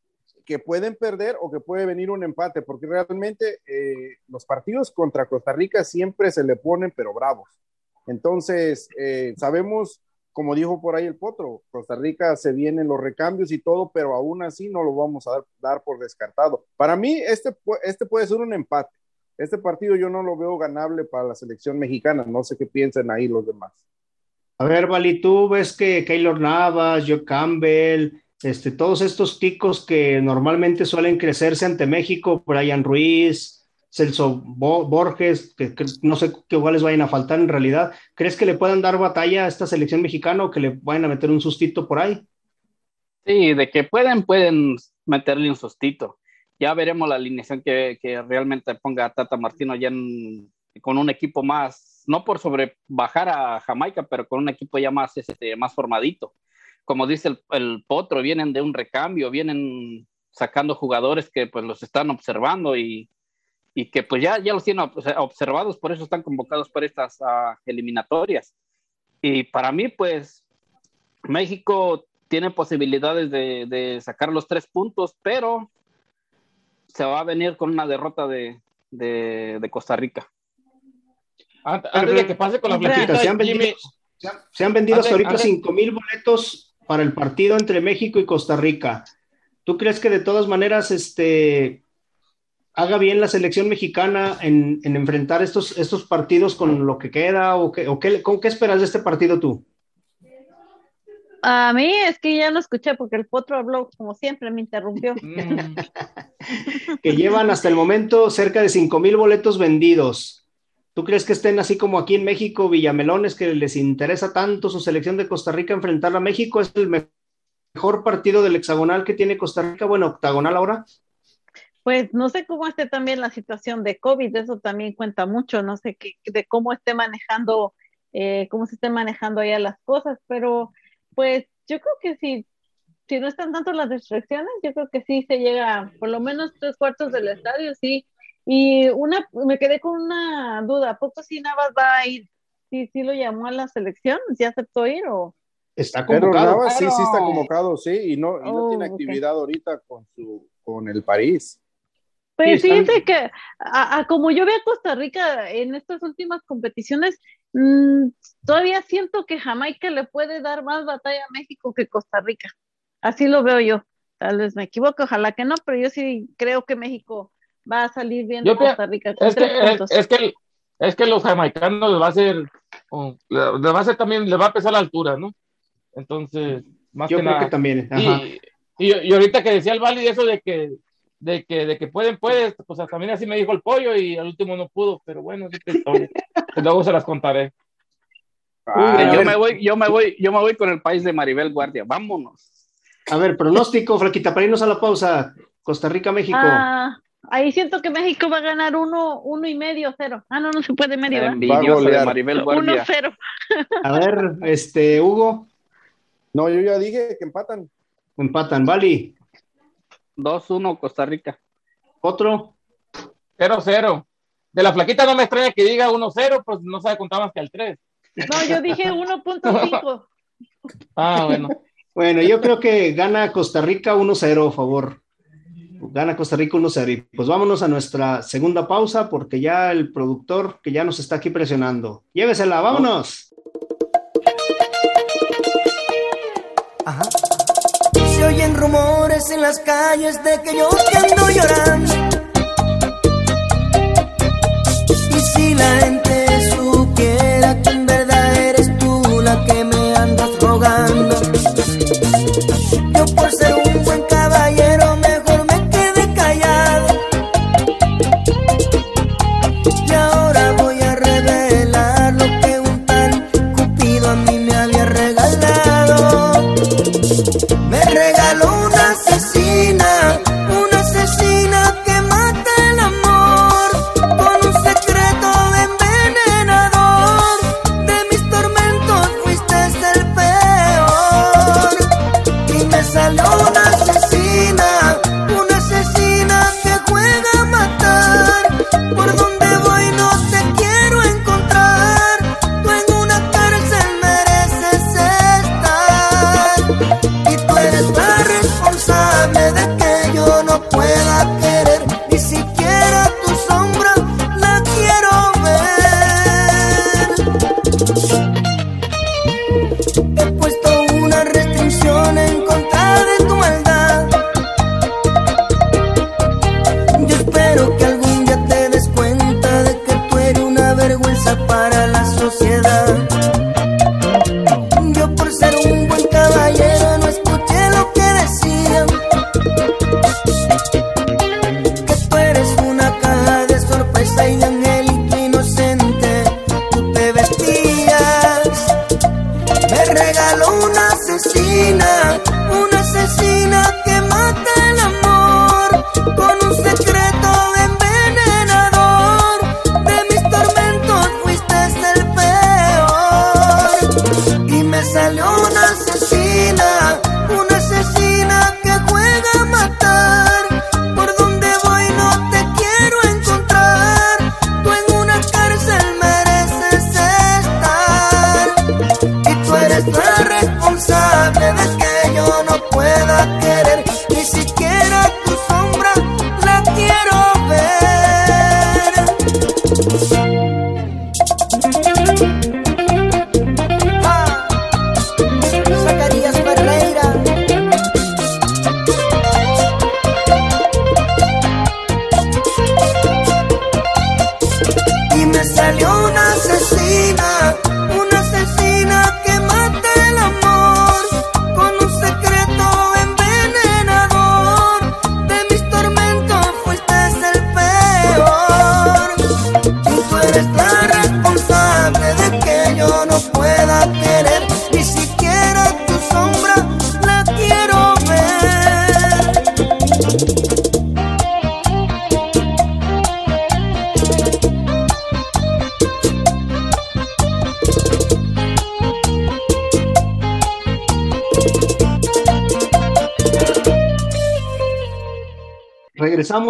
que pueden perder o que puede venir un empate, porque realmente eh, los partidos contra Costa Rica siempre se le ponen, pero bravos. Entonces, sabemos como dijo por ahí el potro, Costa Rica se vienen los recambios y todo, pero aún así no lo vamos a dar, por descartado. Para mí, este, este puede ser un empate. Este partido yo no lo veo ganable para la selección mexicana. No sé qué piensan ahí los demás. A ver, Vali, tú ves que Keylor Navas, Joe Campbell, este, todos estos ticos que normalmente suelen crecerse ante México, Brian Ruiz, Celso Borges, que, no sé qué iguales vayan a faltar en realidad. ¿Crees que le puedan dar batalla a esta selección mexicana o que le vayan a meter un sustito por ahí? Sí, de que pueden, pueden meterle un sustito. Ya veremos la alineación que, realmente ponga Tata Martino ya con un equipo más, no por sobre bajar a Jamaica, pero con un equipo ya más, este, más formadito. Como dice el, el Potro, vienen de un recambio, vienen sacando jugadores que pues los están observando y y que pues ya, ya los tienen observados, por eso están convocados para estas uh, eliminatorias. Y para mí, pues, México tiene posibilidades de, de, sacar los tres puntos, pero se va a venir con una derrota de, de, de Costa Rica. Antes de que pase con la plaquita, se han vendido, se han, vendido hasta ahorita 5 mil boletos para el partido entre México y Costa Rica. ¿Tú crees que de todas maneras este, haga bien la selección mexicana en, enfrentar estos, estos partidos con lo que queda o, qué, o qué, con qué esperas de este partido tú? A mí es que ya no escuché porque el potro habló como siempre, me interrumpió. Mm. que llevan hasta el momento cerca de 5 mil boletos vendidos. ¿Tú crees que estén así como aquí en México, Villamelones, que les interesa tanto su selección de Costa Rica enfrentar a México? ¿Es el mejor partido del hexagonal que tiene Costa Rica? Bueno, octagonal ahora pues no sé cómo esté también la situación de COVID, eso también cuenta mucho, no sé qué, de cómo esté manejando, eh, cómo se estén manejando allá las cosas, pero pues yo creo que si, si no están tanto las restricciones, yo creo que sí se llega por lo menos tres cuartos del estadio, sí. Y una, me quedé con una duda, ¿poco si Navas va a ir? ¿Sí, sí lo llamó a la selección? ¿Sí aceptó ir o...? Está convocado. Navas sí, sí está convocado, sí, y no, y no tiene oh, actividad ahorita con, su, con el París. Pues fíjense que a, como yo veo a Costa Rica en estas últimas competiciones, mm, todavía siento que Jamaica le puede dar más batalla a México que Costa Rica. Así lo veo yo. Tal vez me equivoco, ojalá que no, pero yo sí creo que México va a salir bien de Costa Rica. Es que, es, que, es que los jamaicanos les va a ser, les va a ser también, les va a pesar la altura, ¿no? Entonces, más yo que creo nada. que también. Y, y, ahorita que decía el Vali eso de que de que, de que pueden, puedes, pues también así me dijo el pollo y al último no pudo, pero bueno, luego se las contaré. Ah, yo me voy, yo me voy, yo me voy con el país de Maribel Guardia, vámonos. A ver, pronóstico, Flaquita, para irnos a la pausa, Costa Rica, México. Ah, ahí siento que México va a ganar uno, uno y medio, cero. Ah, no, no se puede medio. de Maribel Guardia. Uno, cero. A ver, este, Hugo. No, yo ya dije que empatan. Empatan, Vali. 2-1 Costa Rica. Otro. 0-0. De la flaquita no me extraña que diga 1-0, pues no sabe contar más que al 3. No, yo dije 1.5. ah, bueno. Bueno, yo creo que gana Costa Rica 1-0, a favor. Gana Costa Rica 1-0. Y pues vámonos a nuestra segunda pausa porque ya el productor que ya nos está aquí presionando. Llévesela, vámonos. Ajá se oyen rumores en las calles de que yo te ando llorando. Y si la gente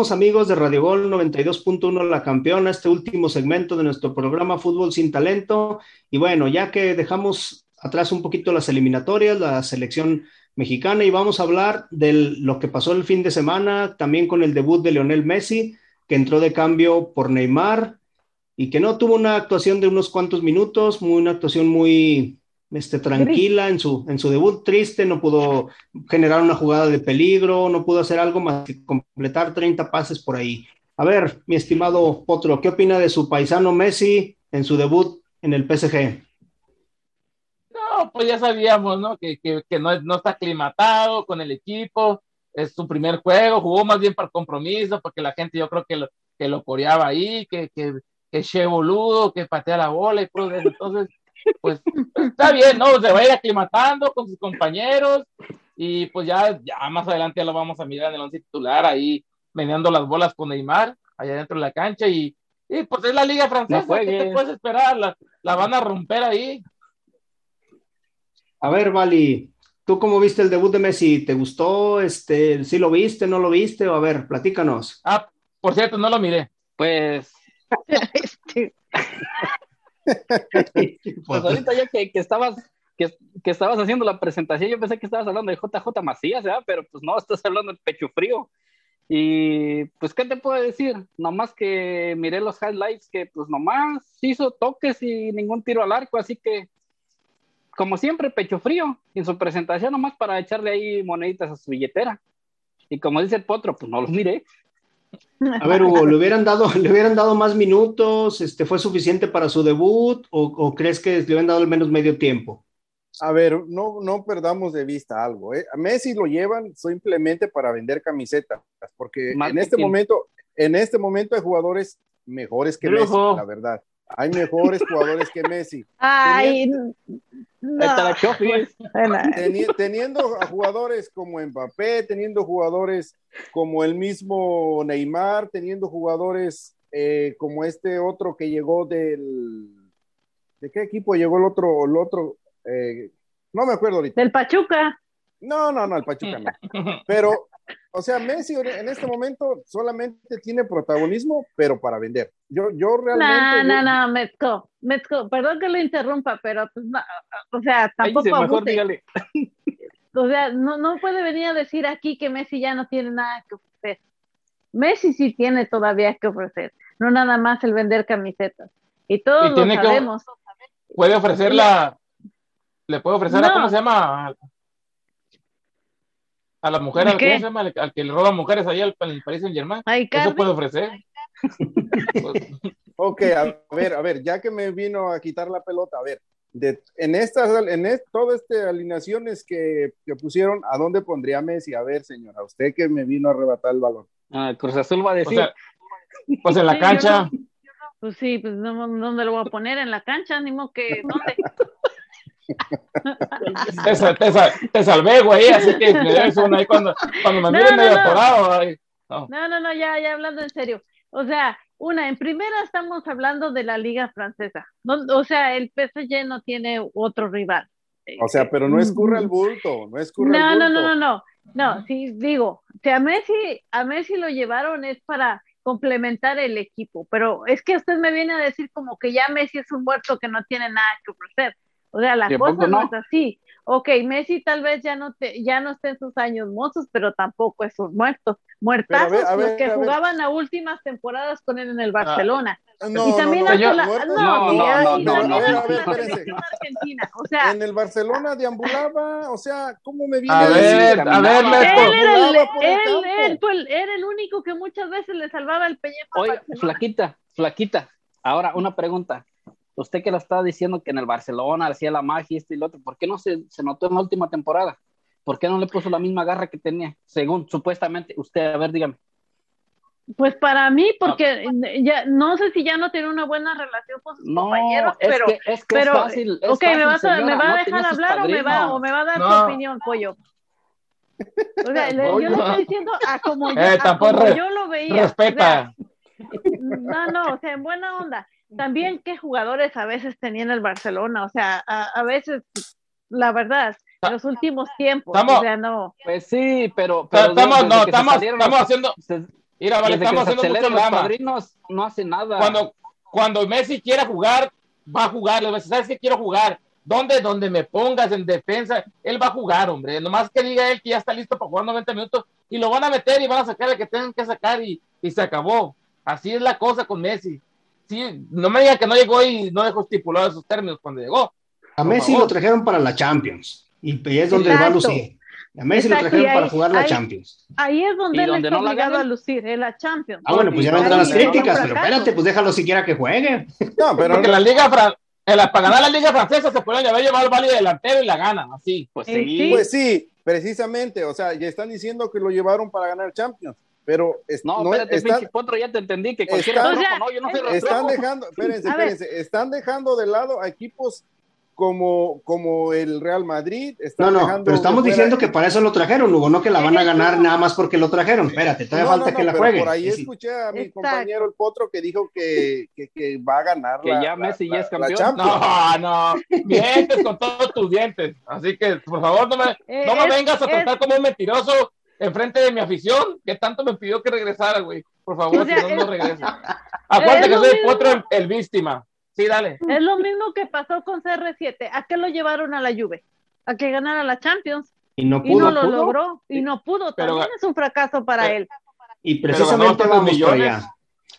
Amigos de Radio Gol 92.1 La Campeona, este último segmento de nuestro programa Fútbol sin Talento. Y bueno, ya que dejamos atrás un poquito las eliminatorias, la selección mexicana, y vamos a hablar de lo que pasó el fin de semana, también con el debut de Lionel Messi, que entró de cambio por Neymar y que no tuvo una actuación de unos cuantos minutos, muy, una actuación muy este, tranquila en su, en su debut, triste, no pudo generar una jugada de peligro, no pudo hacer algo más que completar 30 pases por ahí. A ver, mi estimado Potro, ¿qué opina de su paisano Messi en su debut en el PSG? No, pues ya sabíamos, ¿no? Que, que, que no, no está aclimatado con el equipo, es su primer juego, jugó más bien para compromiso, porque la gente yo creo que lo, que lo coreaba ahí, que, que, que che boludo, que patea la bola y todo eso. Entonces, pues está bien, ¿no? Se va a ir aclimatando con sus compañeros y pues ya, ya más adelante ya lo vamos a mirar en el once titular ahí meneando las bolas con Neymar allá dentro de la cancha y, y pues es la liga francesa, No ¿qué te puedes esperar? La, la van a romper ahí. A ver, Vali, ¿tú cómo viste el debut de Messi? ¿Te gustó? Este, ¿Sí lo viste? ¿No lo viste? O a ver, platícanos. Ah, por cierto, no lo miré. Pues, Este, pues ahorita ya que, que estabas que, que estabas haciendo la presentación, yo pensé que estabas hablando de JJ Macías, ¿verdad? Pero pues no, estás hablando de pecho frío. Y pues, ¿qué te puedo decir? Nomás que miré los highlights que pues nomás hizo toques y ningún tiro al arco, así que como siempre, pecho frío, en su presentación nomás para echarle ahí moneditas a su billetera. Y como dice el potro, pues no lo miré. A ver, Hugo, ¿le hubieran dado, le hubieran dado más minutos? Este, ¿Fue suficiente para su debut? ¿O, o crees que le hubieran dado al menos medio tiempo? A ver, no, no perdamos de vista algo. ¿eh? A Messi lo llevan simplemente para vender camisetas, porque en este momento, en este momento hay jugadores mejores que Messi, la verdad. Hay mejores jugadores que Messi. Ay, la no. Teni- teniendo a jugadores como Mbappé, teniendo jugadores como el mismo Neymar, teniendo jugadores eh, como este otro que llegó del... ¿De qué equipo llegó el otro? El otro eh, no me acuerdo ahorita. Del Pachuca. No, no, no, el Pachuca no. Pero, o sea, Messi en este momento solamente tiene protagonismo, pero para vender. Yo, yo No, realmente... no, yo- no, Mezco, Mezco, perdón que lo interrumpa, pero pues no, o sea, Ahí tampoco dice, mejor dígale. O sea, no, no puede venir a decir aquí que Messi ya no tiene nada que ofrecer. Messi sí tiene todavía que ofrecer, no nada más el vender camisetas. Y todos Y lo tiene que- sabemos. Puede ofrecer la. Le puede ofrecer a. No. ¿Cómo se llama? A la mujer, ¿A al, qué? ¿cómo se llama? Al, al que le roba mujeres ahí al, al Paris Saint Germain. Ay, Eso puede ofrecer. Pues, Ok, a ver, a ver, ya que me vino a quitar la pelota, a ver, de, en estas, en es- todas estas alineaciones que, que pusieron, ¿a dónde pondría Messi? A ver, señora, usted que me vino a arrebatar el balón. Ah, Cruz Azul va a o decir. sea, pues en la cancha. Pues sí, pues no, ¿dónde lo voy a poner? En la cancha, ni modo que, ¿dónde? Te, sal- te sal- te salvé, güey. Así que me debes una ahí cuando, cuando me No, mires no, medio no. atorado. ay, no. No, no, no, ya, ya hablando en serio. O sea, una, en primera estamos hablando de la liga francesa. No, o sea, el PSG no tiene otro rival. O sea, pero no escurre el bulto, no escurre No, el no, bulto. no, no, no. No, sí, digo, si a Messi, a Messi lo llevaron es para complementar el equipo, pero es que usted me viene a decir como que ya Messi es un muerto que no tiene nada que ofrecer. O sea, la ¿Y a cosa poco no es así. Ok, Messi tal vez ya no te, ya no esté en sus años mozos, pero tampoco es un muerto. Muertazos ver, a los ver, que a jugaban a últimas temporadas con él en el Barcelona. No, y también no, no, la- muertos, no, no, y- no, y no, no, argentina. O sea, En el Barcelona deambulaba, o sea, ¿cómo me viene A a decir? ver, a ver. Él era, el, él, él fue el- era el único que muchas veces le salvaba el pellejo. Barcelona. flaquita, flaquita. Ahora, una pregunta. Usted que lo está diciendo que en el Barcelona hacía la magia, esto y lo otro, ¿por qué no se, se notó en la última temporada? ¿Por qué no le puso la misma garra que tenía? Según supuestamente, usted, a ver, dígame. Pues para mí, porque ya no sé si ya no tiene una buena relación con sus compañeros, pero, es que, es que pero, es fácil, es ok, fácil, ¿me, vas a, señora, ¿me va a dejar hablar o me va, o me va a dar No. su opinión, pollo? O sea, le- yo le estoy diciendo a como yo, Eh, a tampoco como re- yo lo veía. Respeta. O sea, no, no, o sea, en buena onda. También qué jugadores a veces tenían el Barcelona, o sea, a, a veces, la verdad, en los últimos tiempos, Estamos- o sea, no. Pues sí, pero, Pero estamos, no, estamos, salieron estamos haciendo, se- mira, vale, estamos haciendo mucho los drama. padrinos, no hace nada. Cuando, cuando Messi quiera jugar, va a jugar. Le voy a decir, ¿sabes qué quiero jugar? ¿Dónde? Donde me pongas en defensa. Él va a jugar, hombre. Nomás que diga él que ya está listo para jugar 90 minutos y lo van a meter y van a sacar el que tengan que sacar y, y se acabó. Así es la cosa con Messi. Sí, no me diga que no llegó y no dejó estipulado esos términos cuando llegó. A Messi favor. lo trajeron para la Champions y ahí es donde va a lucir. A Messi lo trajeron para jugar la ahí- Champions. Ahí es donde él donde está no obligado a lucir, en la Champions. Ah, bueno, pues ya Ahí vendrán las críticas, pero fracaso. espérate, pues déjalo siquiera que juegue. No, pero Porque no- la liga fran- en la, para ganar la liga francesa se pueden haber llevado el vale delantero y la ganan, así. pues sí, sí. Pues sí, precisamente, o sea, ya están diciendo que lo llevaron para ganar Champions, pero es- no, no, espérate, están, potro, ya te entendí que cualquier están- rojo, O sea, no, yo no soy es- están dejando, espérense, espérense, están dejando de lado a equipos como, como el Real Madrid, No, están no, dejando pero estamos diciendo que para eso lo trajeron, Hugo, no que la van a ganar nada más porque lo trajeron. Espérate, todavía No, falta no, que la pero juegue. Por ahí sí. escuché a mi Exacto. compañero el Potro que dijo que, que, que va a ganar Que la, ya la- Messi ya la- es la campeón. No, no, mientes con todos tus dientes. Así que, por favor, no me, Eh, no me es- vengas a es- tratar como un mentiroso enfrente de mi afición, que tanto me pidió que regresara, güey. Por favor, O sea, si no, no es- regrese. Acuérdate que soy el mismo. potro el, el víctima. Sí, dale. Es lo mismo que pasó con CR7. ¿A qué lo llevaron a la Juve? A que ganara la Champions. Y no Y pudo. no lo pudo. logró. Y no pudo. Pero- También es un fracaso para pero- él. Y precisamente vamos para allá.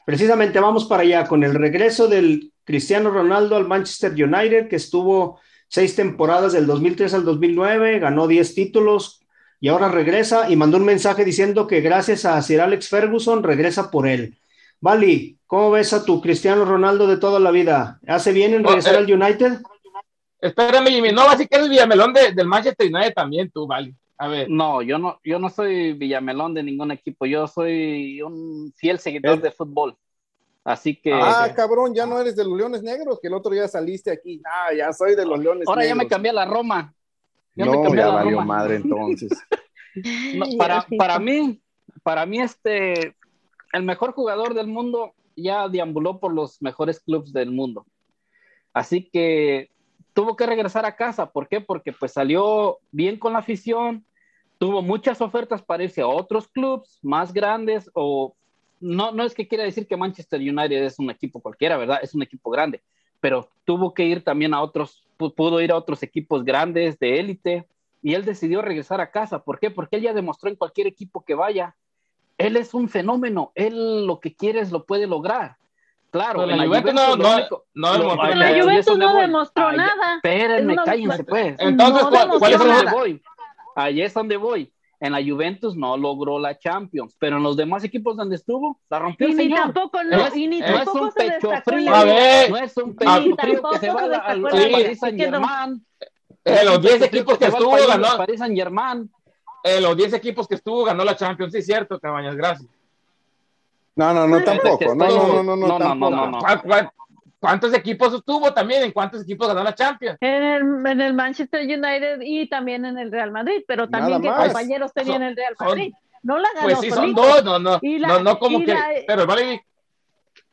Precisamente vamos para allá con el regreso del Cristiano Ronaldo al Manchester United, que estuvo seis temporadas del 2003 al 2009, ganó 10 títulos y ahora regresa y mandó un mensaje diciendo que gracias a Sir Alex Ferguson regresa por él. Vali, ¿cómo ves a tu Cristiano Ronaldo de toda la vida? ¿Hace bien en No, regresar eh, al United? Espérame, Jimmy. No, así que eres Villamelón de- del Manchester United también, tú, vale. A ver. No, yo no, yo no soy Villamelón de ningún equipo, yo soy un fiel seguidor Es- de fútbol. Así que Ah, cabrón, ya no eres de los Leones Negros, que el otro día saliste aquí. Ah, ya soy de los Leones ahora ya Negros. me cambié a la Roma. Ya No, ya la valió Roma. madre entonces. No, para, para mí, para mí este, el mejor jugador del mundo ya deambuló por los mejores clubes del mundo. Así que tuvo que regresar a casa. ¿Por qué? Porque pues salió bien con la afición, tuvo muchas ofertas para irse a otros clubes más grandes o no, no es que quiera decir que Manchester United es un equipo cualquiera, ¿verdad? Es un equipo grande, pero tuvo que ir también a otros, pudo ir a otros equipos grandes de élite y él decidió regresar a casa. ¿Por qué? Porque él ya demostró en cualquier equipo que vaya. Él es un fenómeno, él lo que quiere es lo puede lograr. Claro, en la Juventus no- demostró En la Juventus no demostró nada. Espérenme, No- cállense pues. Entonces, no ¿cuál- cuál es donde voy. Ahí es donde voy. En la Juventus no logró la Champions, pero en los demás equipos donde estuvo, la rompió Y el ni señor. tampoco, no, Es- y ni es No es tampoco un pecho frío, la A ver. no es un Ni pecho frío que tampoco se va se al, destacó al en la Paris Saint Germain. En los 10 equipos que estuvo, ganó. Paris Saint Germain. En los 10 equipos que estuvo, ganó la Champions. Sí, cierto, Cabañas, gracias. No, no, no, Pero es que tampoco. No, estoy- no, no, no, no, no, no, tampoco. no, no. ¿Cuál- cuál- ¿Cuántos equipos estuvo también? ¿En cuántos equipos ganó la Champions? En el, en el Manchester United y también en el Real Madrid, pero también que compañeros tenían Son- el Real son- Madrid. No la ganó Pues sí, son dos, no, no, Y la- no, no como que, la- pero el Vale,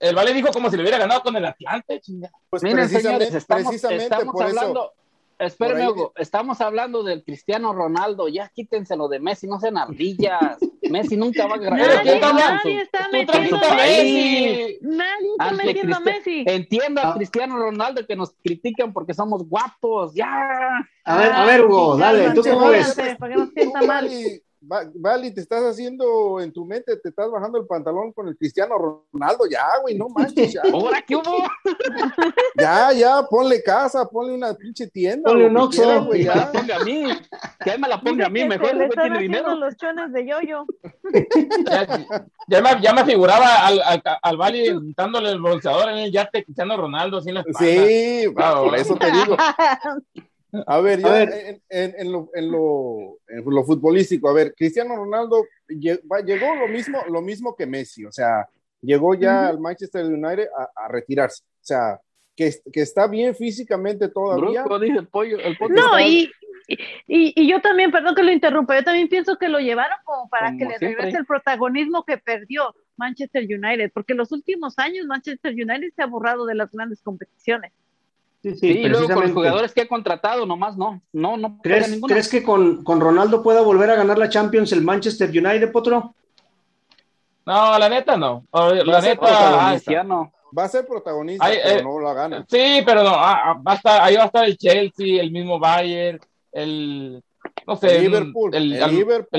el Vale dijo como si le hubiera ganado con el Atlante, chinga. Pues Miren, precisamente, señores, estamos, precisamente estamos por hablando, eso. Ahí- Hugo, estamos hablando del Cristiano Ronaldo, ya quítenselo de Messi, no sean ardillas. Messi nunca va a ganar. Nadie, ¿quién está hablando? nadie está metiendo a Messi. Nadie está Ante metiendo a Messi. Entiendo a Ah. Cristiano Ronaldo que nos critican porque somos guapos, ya. A ver, a ver, Hugo, dale, ¿tú cómo ves? Para que no sienta mal. Vali, te estás haciendo en tu mente, te estás bajando el pantalón con el Cristiano Ronaldo, ya, güey, no manches, ya. ¿Ahora qué hubo? Ya, ya, ponle casa, ponle una pinche tienda. Ponle un oxo. güey, ya. ponga a mí, que él me la ponga a mí, mejor, no tiene dinero. los chones de yoyo. Ya, ya, me, ya me figuraba al, al, al Vali dándole el bolsador en el yate Cristiano Ronaldo, así en la Sí, por eso te digo. A ver, ya En, lo, en, lo, futbolístico, a ver, Cristiano Ronaldo llegó lo mismo, lo mismo que Messi, o sea, llegó ya al Manchester United a, retirarse, o sea, que, que, está bien físicamente todavía. el pollo, el pollo no, y, y, yo también, perdón que lo interrumpa, yo también pienso que lo llevaron como para que le regrese el protagonismo que perdió Manchester United, porque los últimos años Manchester United se ha borrado de las grandes competiciones. Sí, sí, y luego con los jugadores que ha contratado, nomás no, no, no. ¿Crees, ¿crees que con, con, Ronaldo pueda volver a ganar la Champions el Manchester United, Potro? No, la neta no. La neta, no. Va a ser protagonista, pero eh, no la gana. Sí, pero no, ah, ah, va a estar, ahí va a estar el Chelsea, el mismo Bayern, el no sé, el Liverpool, el, el,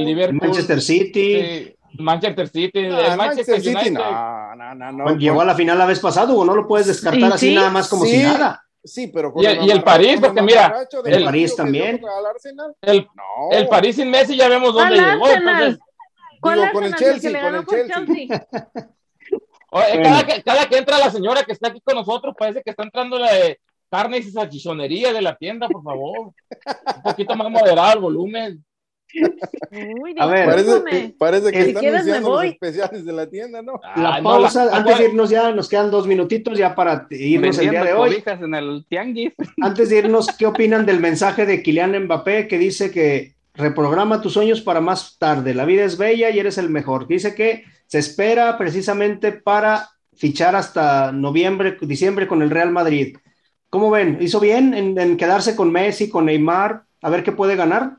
Liverpool, Manchester City. Manchester City, el Manchester, City, no, no, no, no. Llegó a la final la vez pasada, o no lo puedes descartar así nada más como si nada. Sí, pero y, el, y el París, porque mira, el París también. El, el, París sin Messi ya vemos dónde llegó. Entonces, digo, con el Chelsea, con el Chelsea. Oye, cada, que, cada que entra la señora que está aquí con nosotros, parece que está entrando la de carne y salchichonería de la tienda, por favor. Un poquito más moderado el volumen a ver, parece, parece que están anunciando los especiales de la tienda, ¿no? La pausa, antes de irnos ya, nos quedan dos minutitos ya para irnos el día de hoy. En el Antes de irnos, ¿qué opinan del mensaje de Kylian Mbappé que dice que reprograma tus sueños para más tarde? La vida es bella y eres el mejor. Dice que se espera precisamente para fichar hasta noviembre, diciembre con el Real Madrid. ¿Cómo ven? ¿Hizo bien en, en quedarse con Messi, con Neymar? A ver qué puede ganar.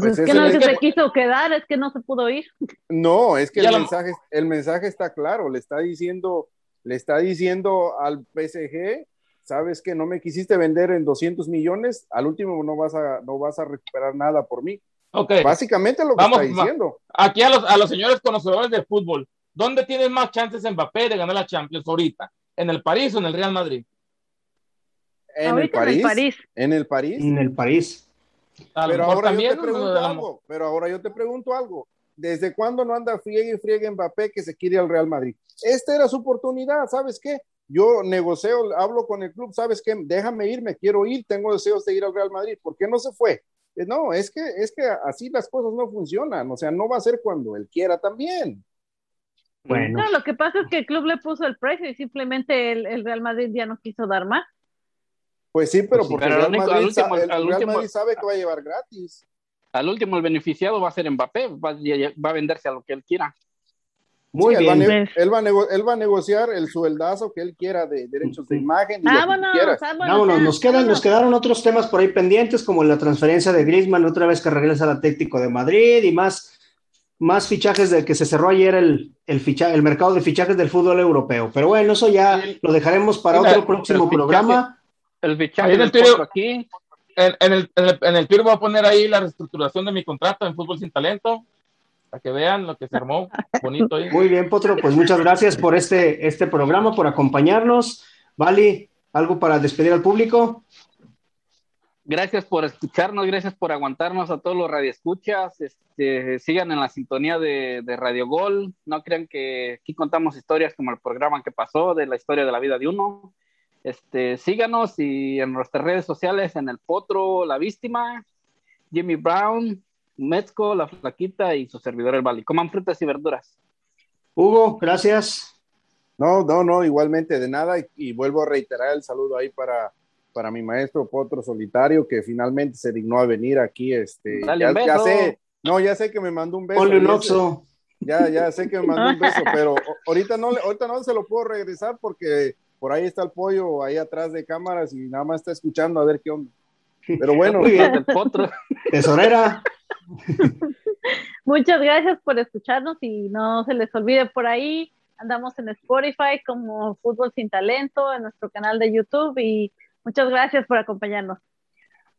Pues, pues, es que no se quiso quedar, es que no se pudo ir. No, es que el mensaje, el mensaje está claro, le está diciendo, le está diciendo al PSG, sabes que no me quisiste vender en 200 millones, al último no vas a, no vas a recuperar nada por mí. Okay. Básicamente lo que está diciendo. Aquí a los, a los señores conocedores del fútbol, ¿dónde tienen más chances Mbappé de ganar la Champions ahorita? ¿En el París o en el Real Madrid? En, el París, en el París. En el París. En el París pero ahora yo te pregunto algo, pero ahora yo te pregunto algo. ¿Desde cuándo no anda friegue y friegue Mbappé que se quiere al Real Madrid? Esta era su oportunidad, ¿sabes qué? Yo negocio, hablo con el club, ¿sabes qué? Déjame ir, me quiero ir, tengo deseos de ir al Real Madrid. ¿Por qué no se fue? Eh, no, es que, es que así las cosas no funcionan, o sea, no va a ser cuando él quiera también. Bueno. No, lo que pasa es que el club le puso el precio y simplemente el Real Madrid ya no quiso dar más. Pues sí, pero porque el, Real Madrid, sabe que va a llevar gratis. Al último, el beneficiado va a ser Mbappé, va, a venderse a lo que él quiera. Muy bien. Él va, a negociar el sueldazo que él quiera de derechos de imagen. Y vámonos, vámonos, nos, quedan, nos quedaron otros temas por ahí pendientes, como la transferencia de Griezmann, otra vez que regresa al Atlético de Madrid y más, más fichajes de que se cerró ayer el, el, el mercado de fichajes del fútbol europeo. Pero bueno, eso ya lo dejaremos para otro próximo programa. El fichaje en el tiro, aquí. En, el, en, el, tiro voy a poner ahí la reestructuración de mi contrato en Fútbol Sin Talento, para que vean lo que se armó bonito ahí. Muy bien, Potro, pues muchas gracias por este, este programa, por acompañarnos. Vali, ¿algo para despedir al público? Gracias por escucharnos, gracias por aguantarnos a todos los radioescuchas. Este, sigan en la sintonía de, de, Radio Gol. No crean que aquí contamos historias como el programa que pasó, de la historia de la vida de uno. Este, síganos y en nuestras redes sociales, en el Potro, La Víctima, Jimmy Brown, Metzco, La Flaquita y su servidor El Bali. Coman frutas y verduras. Hugo, gracias. No, no, no, igualmente de nada y, vuelvo a reiterar el saludo ahí para, para mi maestro Potro Solitario que finalmente se dignó a venir aquí. Este, ya, sé, no, ya sé que me mandó un beso. un Ya, ya sé que me mandó un beso, pero ahorita no, ahorita no se lo puedo regresar porque por ahí está el pollo ahí atrás de cámaras y nada más está escuchando a ver qué onda. Pero bueno, tesorera. Muchas gracias por escucharnos y no se les olvide por ahí. Andamos en Spotify como Fútbol Sin Talento, en nuestro canal de YouTube y muchas gracias por acompañarnos.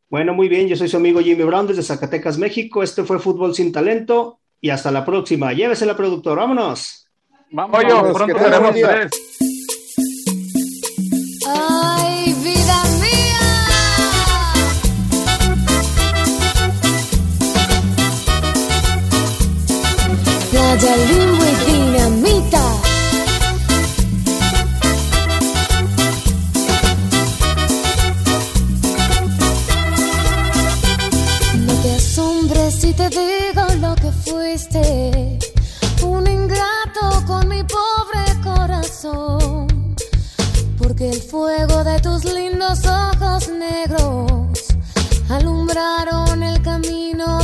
Bueno, muy bien, yo soy su amigo Jimmy Brown desde Zacatecas, México. Este fue Fútbol Sin Talento y hasta la próxima. Llévese la productora, vámonos. Vamos, yo, pronto seremos tres. Vaya limbo y dinamita. No te asombres si te digo lo que fuiste. Un ingrato con mi pobre corazón. Porque el fuego de tus lindos ojos negros alumbraron el camino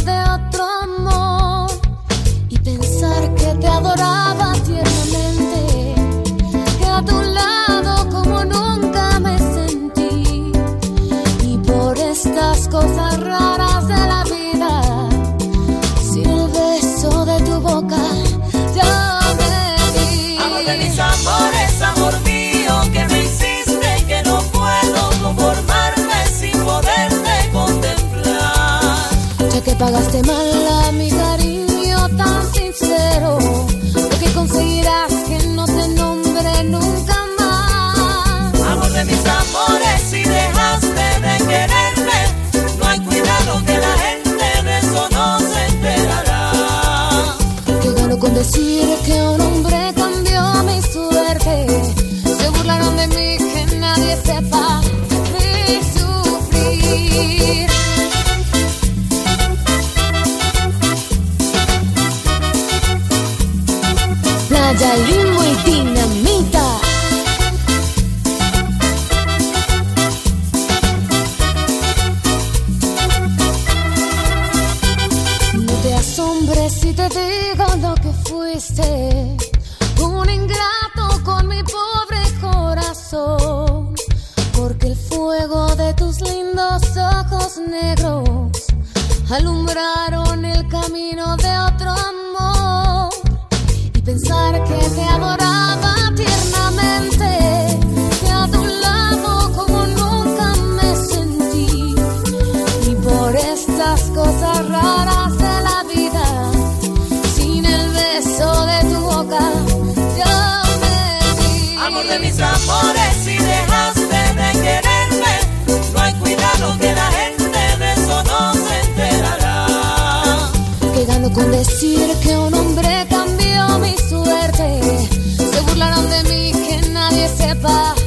Adoraba tiernamente, que a tu lado como nunca me sentí. Y por estas cosas raras de la vida, sin el beso de tu boca, yo me di. Habla de mis amores. never